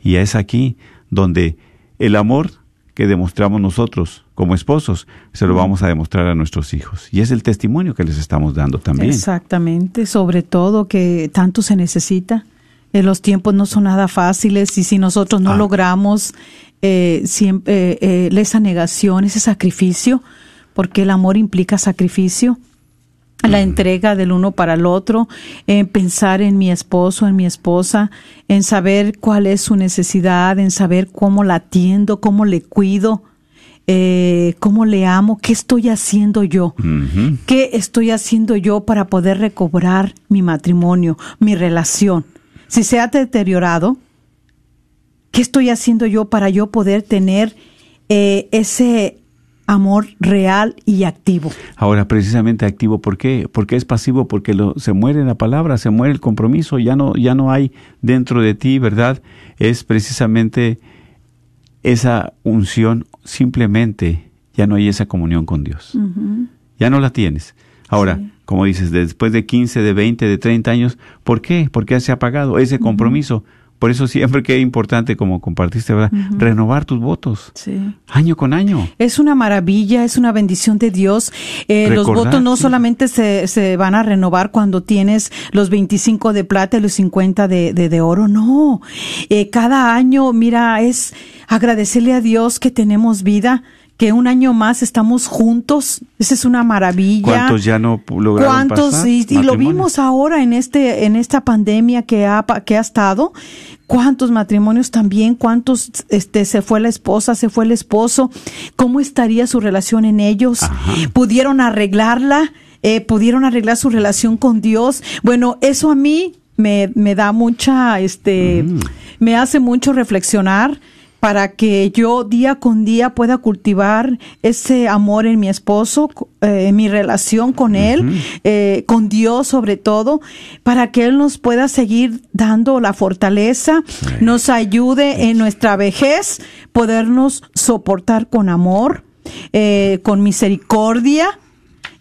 Y es aquí donde el amor que demostramos nosotros como esposos, se lo vamos a demostrar a nuestros hijos. Y es el testimonio que les estamos dando también. Exactamente, sobre todo que tanto se necesita. Eh, los tiempos no son nada fáciles y si nosotros no Ah. logramos eh, siempre eh, eh, esa negación, ese sacrificio, porque el amor implica sacrificio, la entrega del uno para el otro, en pensar en mi esposo, en mi esposa, en saber cuál es su necesidad, en saber cómo la atiendo, cómo le cuido, eh, cómo le amo, qué estoy haciendo yo. ¿Qué estoy haciendo yo para poder recobrar mi matrimonio, mi relación? Si se ha deteriorado, ¿qué estoy haciendo yo para yo poder tener eh, ese amor real y activo? Ahora, precisamente activo, ¿por qué? Porque es pasivo, porque lo, se muere la palabra, se muere el compromiso, ya no, ya no hay dentro de ti, ¿verdad? Es precisamente esa unción, simplemente ya no hay esa comunión con Dios. Ya no la tienes. Ahora, como dices, después de 15, de 20, de 30 años, ¿por qué? ¿Por qué se ha apagado ese compromiso? Por eso siempre que es importante, como compartiste, ¿verdad? Renovar tus votos. Sí. Año con año. Es una maravilla, es una bendición de Dios. Eh, los votos no sí. solamente se, se van a renovar cuando tienes los 25 de plata y los 50 de, de, de oro, no. Eh, cada año, mira, es agradecerle a Dios que tenemos vida, que un año más estamos juntos. Esa es una maravilla. ¿Cuántos ya no lograron ¿Cuántos? pasar? Y, y lo vimos ahora en este, en esta pandemia que ha, que ha estado. ¿Cuántos matrimonios también? ¿Cuántos, este, se fue la esposa, se fue el esposo? ¿Cómo estaría su relación en ellos? ¿Pudieron arreglarla? Eh, ¿Pudieron arreglar su relación con Dios? Bueno, eso a mí me, me da mucha, este, Mm. me hace mucho reflexionar para que yo día con día pueda cultivar ese amor en mi esposo, eh, en mi relación con él, eh, con Dios sobre todo, para que Él nos pueda seguir dando la fortaleza, nos ayude en nuestra vejez, podernos soportar con amor, eh, con misericordia.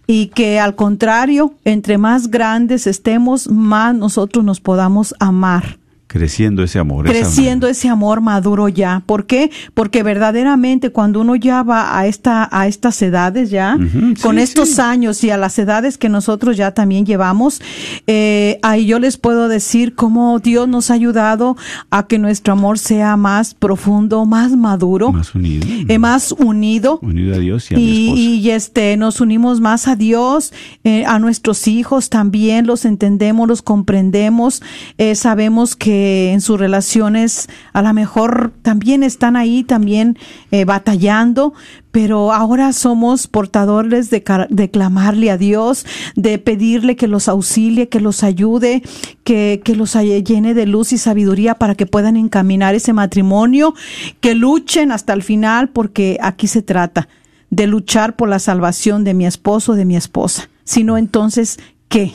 Y que al contrario, entre más grandes estemos, más nosotros nos podamos amar Creciendo ese amor. creciendo ese amor maduro ya. ¿Por qué? Porque verdaderamente cuando uno ya va a esta a estas edades ya, con sí, estos sí. años y a las edades que nosotros ya también llevamos, eh, ahí yo les puedo decir cómo Dios nos ha ayudado a que nuestro amor sea más profundo, más maduro, Más unido. eh, más unido unido a Dios y a mi esposa. y, este nos unimos más a Dios, eh, a nuestros hijos también los entendemos, los comprendemos, eh, sabemos que en sus relaciones a lo mejor también están ahí, también eh, batallando, pero ahora somos portadores de, de clamarle a Dios, de pedirle que los auxilie, que los ayude, que, que los llene de luz y sabiduría para que puedan encaminar ese matrimonio, que luchen hasta el final, porque aquí se trata de luchar por la salvación de mi esposo, de mi esposa. Si no, entonces, ¿qué?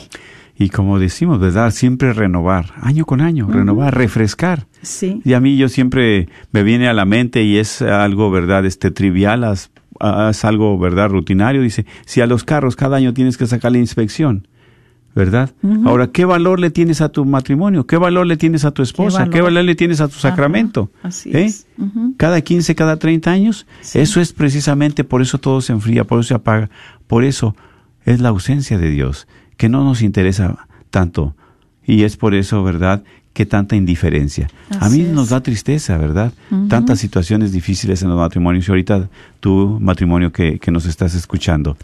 Y como decimos, ¿verdad? Siempre renovar, año con año, renovar, refrescar. Sí. Y a mí yo siempre me viene a la mente y es algo, ¿verdad? Este trivial, es algo, ¿verdad? Rutinario. Dice, si a los carros cada año tienes que sacar la inspección, ¿verdad? Ahora, ¿qué valor le tienes a tu matrimonio? ¿Qué valor le tienes a tu esposa? ¿Qué valor, valor? le tienes a tu sacramento? así ¿Eh? es. Cada 15, cada 30 años. Eso es precisamente, por eso todo se enfría, por eso se apaga. Por eso es la ausencia de Dios, que no nos interesa tanto. Y es por eso, ¿verdad?, que tanta indiferencia. a mí es. nos da tristeza, ¿verdad? Tantas situaciones difíciles en los matrimonios. Y ahorita tu matrimonio que, que nos estás escuchando,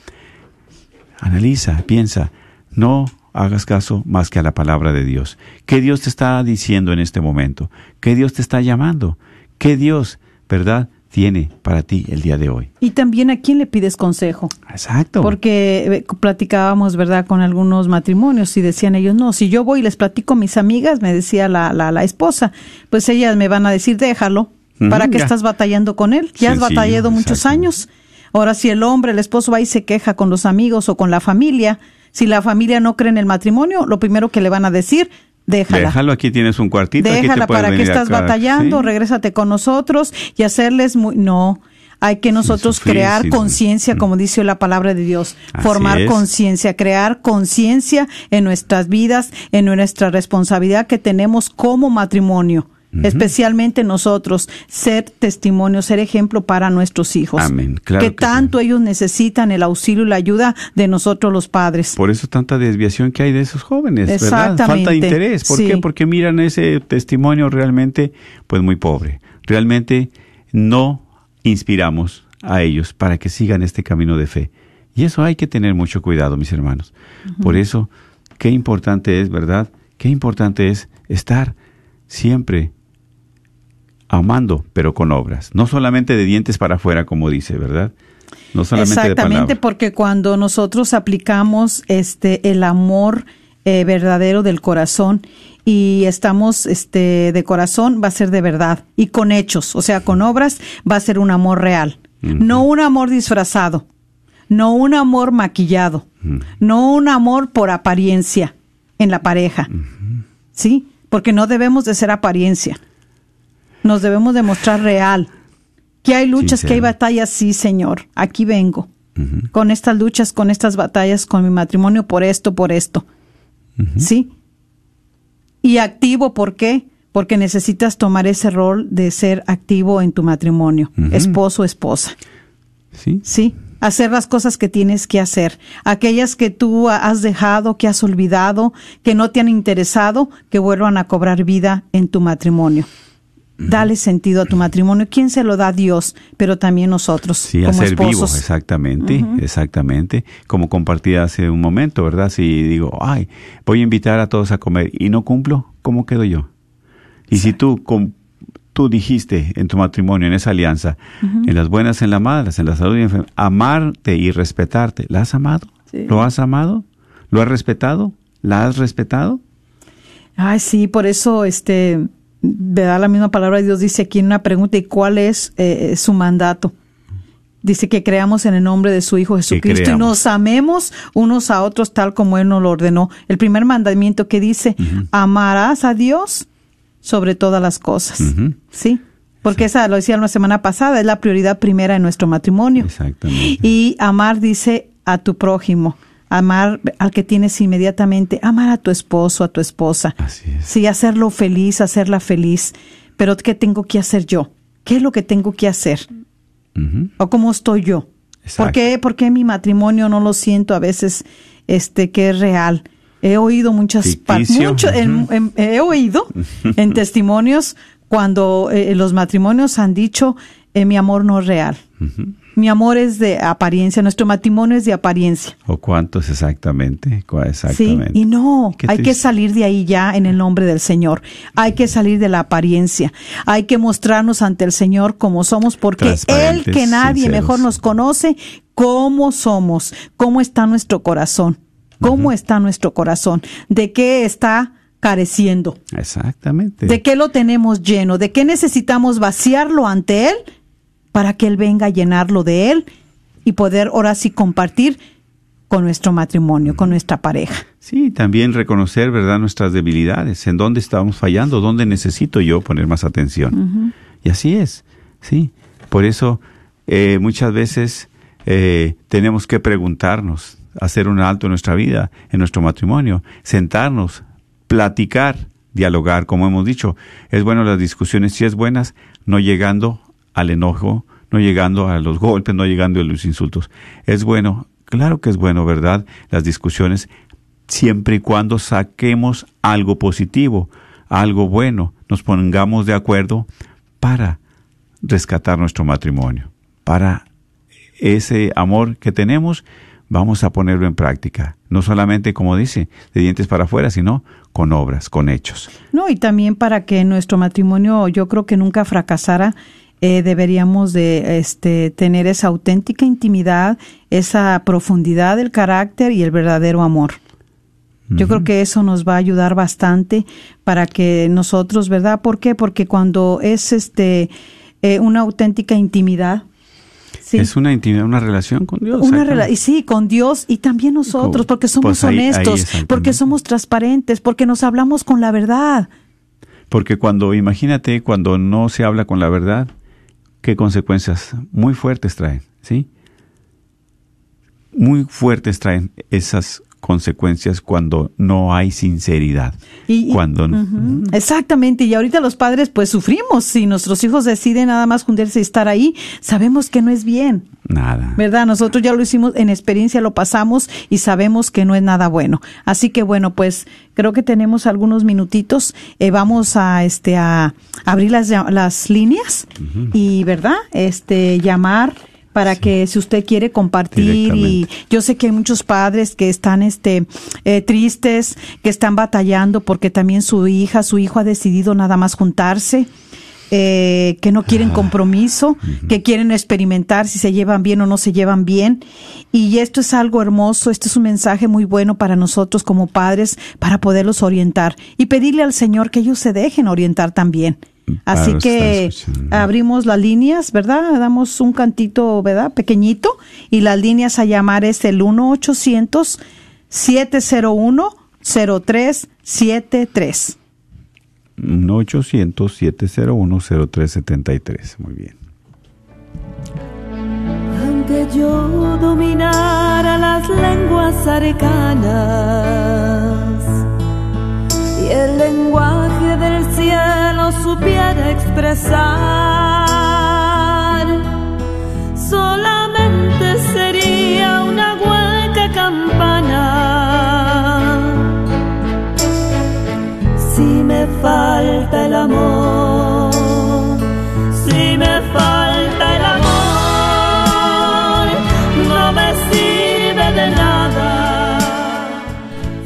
analiza, piensa, no hagas caso más que a la palabra de Dios. ¿Qué Dios te está diciendo en este momento? ¿Qué Dios te está llamando? ¿Qué Dios, verdad, tiene para ti el día de hoy? Y también a quién le pides consejo. Exacto. Porque eh, platicábamos, ¿verdad?, con algunos matrimonios y decían ellos, no, si yo voy y les platico a mis amigas, me decía la, la, la esposa, pues ellas me van a decir, déjalo, ¿para qué ya. estás batallando con él? Ya has batallado muchos años. Ahora, si el hombre, el esposo va y se queja con los amigos o con la familia, si la familia no cree en el matrimonio, lo primero que le van a decir, déjala. Déjalo, aquí tienes un cuartito. aquí te Déjala para que estás acá. batallando, Sí. regrésate con nosotros y hacerles muy no. Hay que nosotros sufrir, crear conciencia, como dice la palabra de Dios, Así formar conciencia, crear conciencia en nuestras vidas, en nuestra responsabilidad que tenemos como matrimonio, especialmente nosotros, ser testimonio, ser ejemplo para nuestros hijos. Amén, claro que, que sí. tanto ellos necesitan el auxilio y la ayuda de nosotros los padres. Por eso tanta desviación que hay de esos jóvenes, ¿verdad? Falta de interés. ¿Por sí. qué? Porque miran ese testimonio realmente, pues muy pobre. Realmente no inspiramos a ellos para que sigan este camino de fe. Y eso hay que tener mucho cuidado, mis hermanos. Por eso, qué importante es, ¿verdad? Qué importante es estar siempre amando, pero con obras. No solamente de dientes para afuera, como dice, ¿verdad? No solamente Exactamente, porque cuando nosotros aplicamos este el amor eh, verdadero del corazón y estamos este de corazón va a ser de verdad y con hechos, o sea, con obras va a ser un amor real, no un amor disfrazado, no un amor maquillado, no un amor por apariencia en la pareja. ¿Sí? Porque no debemos de ser apariencia. Nos debemos demostrar real Que hay luchas, que hay batallas, sí, Señor. Aquí vengo. Con estas luchas, con estas batallas, con mi matrimonio, por esto, por esto. ¿Sí? Y activo, ¿por qué? Porque necesitas tomar ese rol de ser activo en tu matrimonio, Ujú. esposo, esposa. Sí. Sí, hacer las cosas que tienes que hacer. Aquellas que tú has dejado, que has olvidado, que no te han interesado, que vuelvan a cobrar vida en tu matrimonio. Dale sentido a tu matrimonio. ¿Quién se lo da? Dios, pero también nosotros Sí, como hacer vivo, esposos. exactamente, exactamente. Como compartí hace un momento, ¿verdad? Si digo, ay, voy a invitar a todos a comer y no cumplo, ¿cómo quedo yo? Y si tú, com- tú dijiste en tu matrimonio, en esa alianza, en las buenas, en las malas, en la salud y en la enfermedad, amarte y respetarte, ¿la has amado? Sí. ¿Lo has amado? ¿Lo has respetado? ¿La has respetado? Ay, sí, por eso, este, ¿verdad? La misma palabra de Dios dice aquí en una pregunta, ¿y cuál es eh, su mandato? Dice que creamos en el nombre de su Hijo Jesucristo y nos amemos unos a otros tal como Él nos lo ordenó. El primer mandamiento que dice, amarás a Dios sobre todas las cosas. ¿Sí? Porque esa, lo decía la semana pasada, es la prioridad primera en nuestro matrimonio. Exactamente. Y amar dice a tu prójimo, amar al que tienes inmediatamente, amar a tu esposo, a tu esposa. Así es. Sí, hacerlo feliz, hacerla feliz. Pero ¿qué tengo que hacer yo? ¿Qué es lo que tengo que hacer? ¿O cómo estoy yo? Exacto. ¿Por qué, por qué mi matrimonio no lo siento a veces este que es real? He oído muchas mucho- en- Ujú. en- he oído en testimonios cuando eh, los matrimonios han dicho eh, mi amor no es real. Mi amor es de apariencia, nuestro matrimonio es de apariencia. ¿O cuántos exactamente? Cu- Sí, Exactamente. y no, hay que salir de ahí ya en el nombre del Señor. Hay que salir de la apariencia. Hay que mostrarnos ante el Señor como somos, porque Él que nadie sinceros. mejor nos conoce, cómo somos, cómo está nuestro corazón, cómo está nuestro corazón, de qué está careciendo, Exactamente. de qué lo tenemos lleno, de qué necesitamos vaciarlo ante Él para que Él venga a llenarlo de Él y poder ahora sí compartir con nuestro matrimonio, con nuestra pareja. Sí, también reconocer, ¿verdad?, nuestras debilidades, en dónde estamos fallando, dónde necesito yo poner más atención. Y así es, sí. Por eso eh, muchas veces eh, tenemos que preguntarnos, hacer un alto en nuestra vida, en nuestro matrimonio, sentarnos, platicar, dialogar, como hemos dicho. Es bueno las discusiones, si es buenas, no llegando al enojo, no llegando a los golpes, no llegando a los insultos. Es bueno, claro que es bueno, ¿verdad? Las discusiones, siempre y cuando saquemos algo positivo, algo bueno, nos pongamos de acuerdo para rescatar nuestro matrimonio, para ese amor que tenemos, vamos a ponerlo en práctica. No solamente, como dice, de dientes para afuera, sino con obras, con hechos. No, y también para que nuestro matrimonio yo creo que nunca fracasara, eh, deberíamos de este, tener esa auténtica intimidad, esa profundidad del carácter y el verdadero amor. Yo creo que eso nos va a ayudar bastante para que nosotros, ¿verdad? ¿Por qué? Porque cuando es este eh, una auténtica intimidad, sí, Es una intimidad, una relación con Dios. una rela- y sí, con Dios y también nosotros, porque somos pues ahí- honestos, porque somos transparentes, porque nos hablamos con la verdad. Porque cuando, imagínate, cuando no se habla con la verdad, qué consecuencias muy fuertes traen, ¿sí? Muy fuertes traen esas consecuencias cuando no hay sinceridad. Y, cuando Ujú, Exactamente, y ahorita los padres pues sufrimos si nuestros hijos deciden nada más juntarse y estar ahí, sabemos que no es bien, nada. ¿verdad? Nosotros ya lo hicimos, en experiencia lo pasamos y sabemos que no es nada bueno. Así que bueno, pues creo que tenemos algunos minutitos, eh, vamos a este a abrir las, las líneas y, ¿verdad? Este llamar para que si usted quiere compartir y yo sé que hay muchos padres que están este eh, tristes, que están batallando porque también su hija, su hijo ha decidido nada más juntarse. eh, que no quieren compromiso, que quieren experimentar si se llevan bien o no se llevan bien. Y esto es algo hermoso, este es un mensaje muy bueno para nosotros como padres, para poderlos orientar y pedirle al Señor que ellos se dejen orientar también. Así los que abrimos las líneas, ¿verdad? Damos un cantito, ¿verdad? Pequeñito. Y las líneas a llamar es el 1-800-701-0373. 800-701-0373. Muy bien. que yo dominara las lenguas arcanas y el lenguaje del cielo supiera expresar. Solamente sería una hueca campana. Si me falta el amor, si me falta el amor, no me sirve de nada.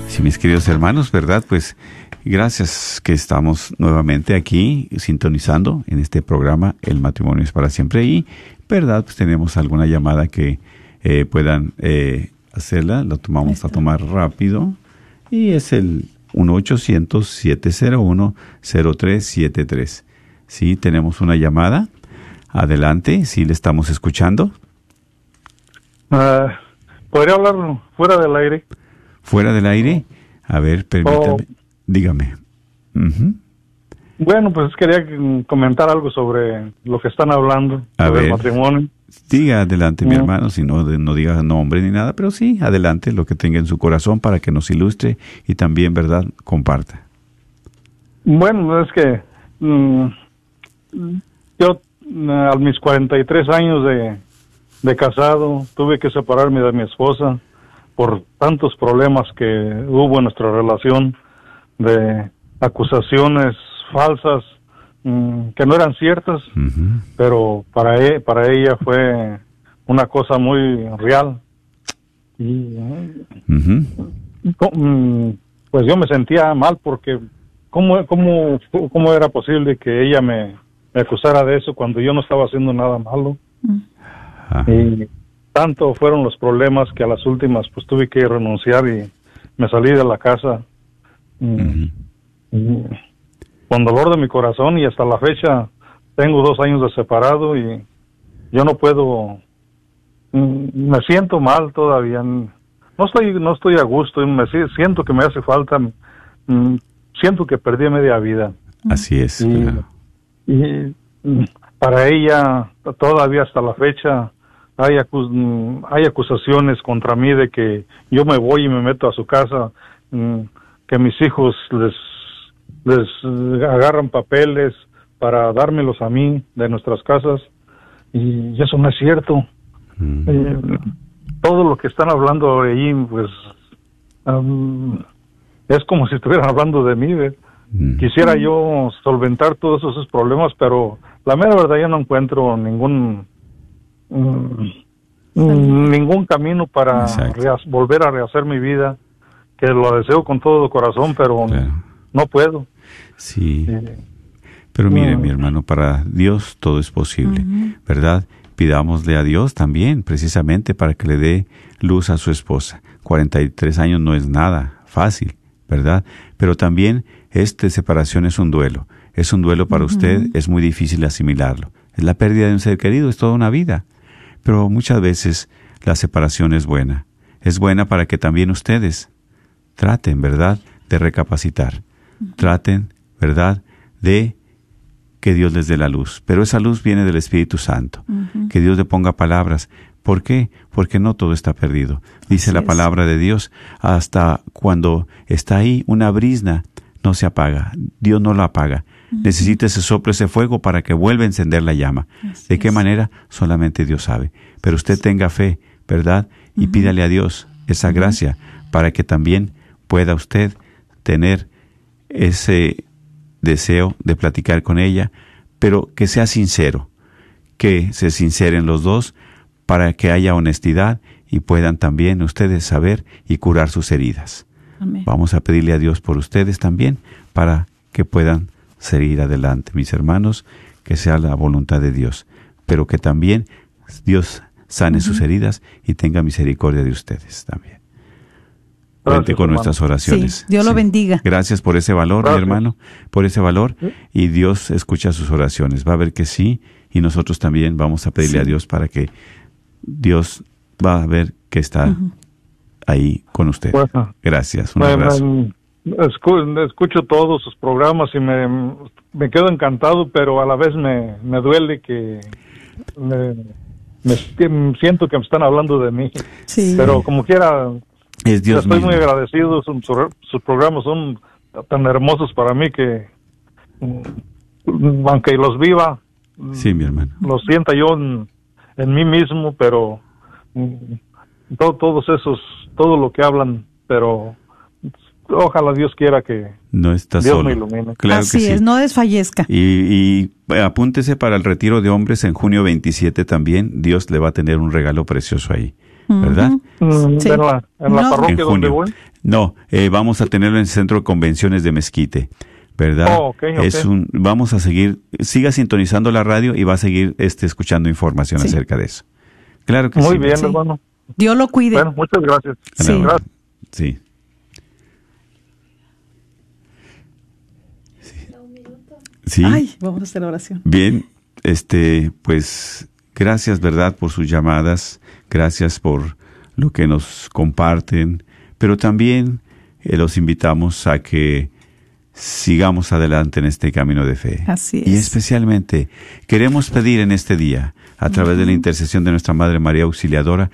Sí, mis queridos hermanos, ¿verdad? Pues gracias que estamos nuevamente aquí sintonizando en este programa El matrimonio es para siempre y, ¿verdad? Pues tenemos alguna llamada que eh, puedan eh, hacerla, la tomamos a tomar rápido y es el 1-800-701-0373. Sí, tenemos una llamada. Adelante, si le estamos escuchando. Ah, ¿Podría hablar fuera del aire? Fuera del aire. A ver, permítame. Dígame. Bueno, pues quería comentar algo sobre lo que están hablando, A sobre ver. el matrimonio. Diga adelante, mi Mm. hermano, si no, no diga nombre ni nada, pero sí, adelante, lo que tenga en su corazón para que nos ilustre y también, ¿verdad?, comparta. Bueno, es que mm, yo mm, a mis 43 años de, de casado tuve que separarme de mi esposa por tantos problemas que hubo en nuestra relación de acusaciones falsas mm, que no eran ciertas, pero para e- para ella fue una cosa muy real. Y mm, pues yo me sentía mal porque cómo cómo cómo era posible que ella me, me acusara de eso cuando yo no estaba haciendo nada malo Ajá. y tanto fueron los problemas que a las últimas pues tuve que renunciar y me salí de la casa mm, con dolor de mi corazón y hasta la fecha tengo dos años de separado y yo no puedo mm, me siento mal todavía no estoy no estoy a gusto me si- siento que me hace falta mm, siento que perdí media vida Así es. y, claro. y, mm, para ella todavía hasta la fecha hay, acu- mm, hay acusaciones contra mí de que yo me voy y me meto a su casa, que mis hijos les, les eh, agarran papeles para dármelos a mí de nuestras casas y eso no es cierto. Mm. Eh, todo lo que están hablando ahí, pues am, es como si estuvieran hablando de mí. Mm. Quisiera yo solventar todos esos problemas, pero la mera verdad yo no encuentro ningún mm, ningún camino para volver a rehacer mi vida, que lo deseo con todo corazón, pero Claro. no puedo. Sí. Eh, Pero mire, mi hermano, para Dios todo es posible, ¿verdad? Pidámosle a Dios también, precisamente, para que le dé luz a su esposa. 43 años no es nada fácil, ¿verdad? Pero también esta separación es un duelo. Es un duelo para usted, es muy difícil asimilarlo. Es la pérdida de un ser querido, es toda una vida. Pero muchas veces la separación es buena. Es buena para que también ustedes traten, ¿verdad?, de recapacitar. Traten, ¿verdad?, de que Dios les dé la luz. Pero esa luz viene del Espíritu Santo. Que Dios le ponga palabras. ¿Por qué? Porque no todo está perdido. Dice Así la es. palabra de Dios, hasta cuando está ahí una brisna, no se apaga. Dios no la apaga. Necesita ese soplo, ese fuego para que vuelva a encender la llama. Así ¿De qué es. manera? Solamente Dios sabe. Pero usted tenga fe, ¿verdad? Y pídale a Dios esa gracia para que también pueda usted tener ese deseo de platicar con ella, pero que sea sincero, que se sinceren los dos para que haya honestidad y puedan también ustedes saber y curar sus heridas. Amén. Vamos a pedirle a Dios por ustedes también para que puedan seguir adelante, mis hermanos, que sea la voluntad de Dios, pero que también Dios sane sus heridas y tenga misericordia de ustedes también. Cuente Gracias, con hermano. nuestras oraciones. Sí, Dios lo bendiga. Gracias por ese valor, mi Gracias. hermano, por ese valor. Y Dios escucha sus oraciones. Va a ver que sí. Y nosotros también vamos a pedirle Sí. a Dios para que Dios va a ver que está ahí con usted. Bueno. Gracias. Un Me- abrazo. escu- escucho todos sus programas y me, me quedo encantado, pero a la vez me, me duele que me- me que siento que me están hablando de mí. Sí. Pero como quiera, Es Dios estoy mismo. muy agradecido. Sus, sus programas son tan hermosos para mí que, mm, aunque los viva, Sí, mi hermano. lo sienta yo en, en mí mismo, pero mm, to- todos esos, todo lo que hablan, pero ojalá Dios quiera que No está Dios solo. me ilumine. Claro Así que sí. es, no desfallezca. Y, y apúntese para el retiro de hombres en junio 27 también. Dios le va a tener un regalo precioso ahí, ¿verdad? Mm, Sí. En la, en la No. parroquia En donde junio. voy. No, eh, vamos a tenerlo en el Centro de Convenciones de Mezquite, ¿verdad? Oh. Es un, vamos a seguir, siga sintonizando la radio y va a seguir este, escuchando información Sí. acerca de eso. Claro que Muy sí. bien, Sí. hermano. Dios lo cuide. Bueno, muchas gracias. Sí. Gracias. Sí. Sí. Ay, vamos a hacer oración. Bien, este, pues gracias, ¿verdad?, por sus llamadas, gracias por lo que nos comparten, pero también eh, los invitamos a que sigamos adelante en este camino de fe. Así Y es. especialmente queremos pedir en este día, a través de la intercesión de nuestra Madre María Auxiliadora,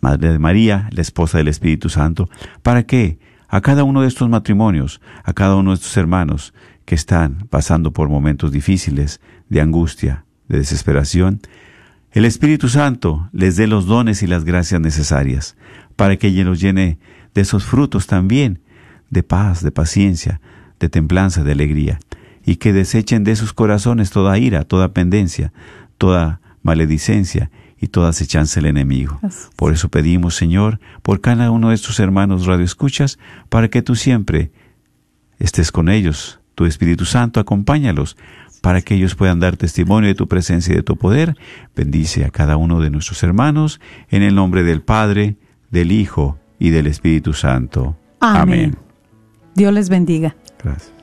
Madre de María, la esposa del Espíritu Santo, para que a cada uno de estos matrimonios, a cada uno de estos hermanos que están pasando por momentos difíciles, de angustia, de desesperación, el Espíritu Santo les dé los dones y las gracias necesarias para que ella los llene de esos frutos también, de paz, de paciencia, de templanza, de alegría, y que desechen de sus corazones toda ira, toda pendencia, toda maledicencia y toda acechanza del enemigo. Así. Por eso pedimos, Señor, por cada uno de estos hermanos radioescuchas, para que tú siempre estés con ellos, tu Espíritu Santo, acompáñalos, para que ellos puedan dar testimonio de tu presencia y de tu poder. Bendice a cada uno de nuestros hermanos, en el nombre del Padre, del Hijo y del Espíritu Santo. Amén. Dios les bendiga. Gracias.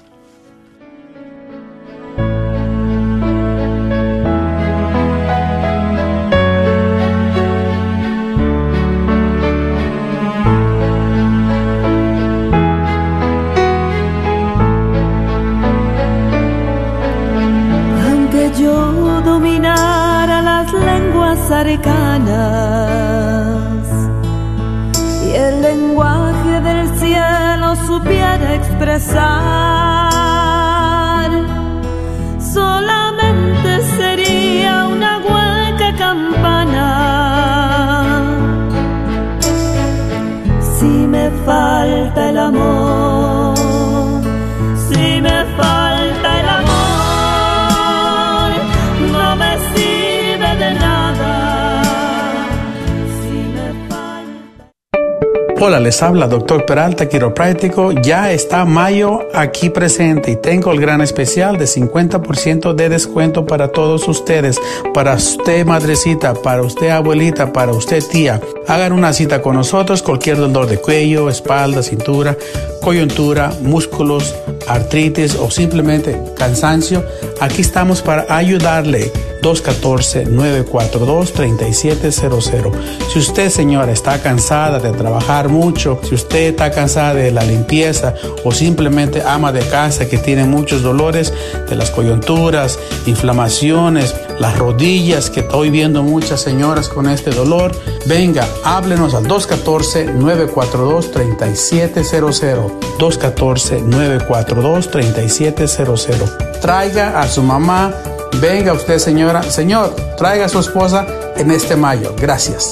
Hola, les habla Doctor Peralta, quiropráctico. Ya está mayo aquí presente y tengo el gran especial de 50% de descuento para todos ustedes. Para usted, madrecita, para usted, abuelita, para usted, tía. Hagan una cita con nosotros. Cualquier dolor de cuello, espalda, cintura, coyuntura, músculos, artritis o simplemente cansancio. Aquí estamos para ayudarle. 214-942-3700. Si usted, señora, está cansada de trabajar mucho, si usted está cansada de la limpieza o simplemente ama de casa que tiene muchos dolores de las coyunturas, inflamaciones, las rodillas, que estoy viendo muchas señoras con este dolor, venga, háblenos al 214-942-3700. 214-942-3700. Traiga a su mamá Venga usted, señora. Señor, traiga a su esposa en este mayo. Gracias.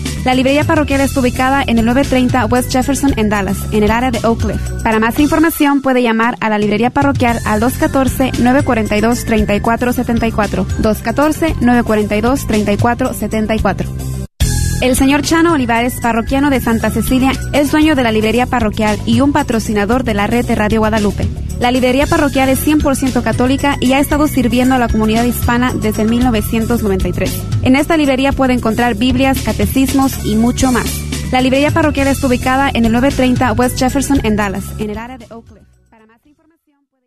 La librería parroquial está ubicada en el 930 West Jefferson en Dallas, en el área de Oak Cliff. Para más información puede llamar a la librería parroquial al 214-942-3474. 214-942-3474. El señor Chano Olivares, parroquiano de Santa Cecilia, es dueño de la librería parroquial y un patrocinador de la red de Radio Guadalupe. La librería parroquial es 100% católica y ha estado sirviendo a la comunidad hispana desde 1993. En esta librería puede encontrar Biblias, catecismos y mucho más. La librería parroquial está ubicada en el 930 West Jefferson en Dallas, en el área de Oak Cliff. Para más información puede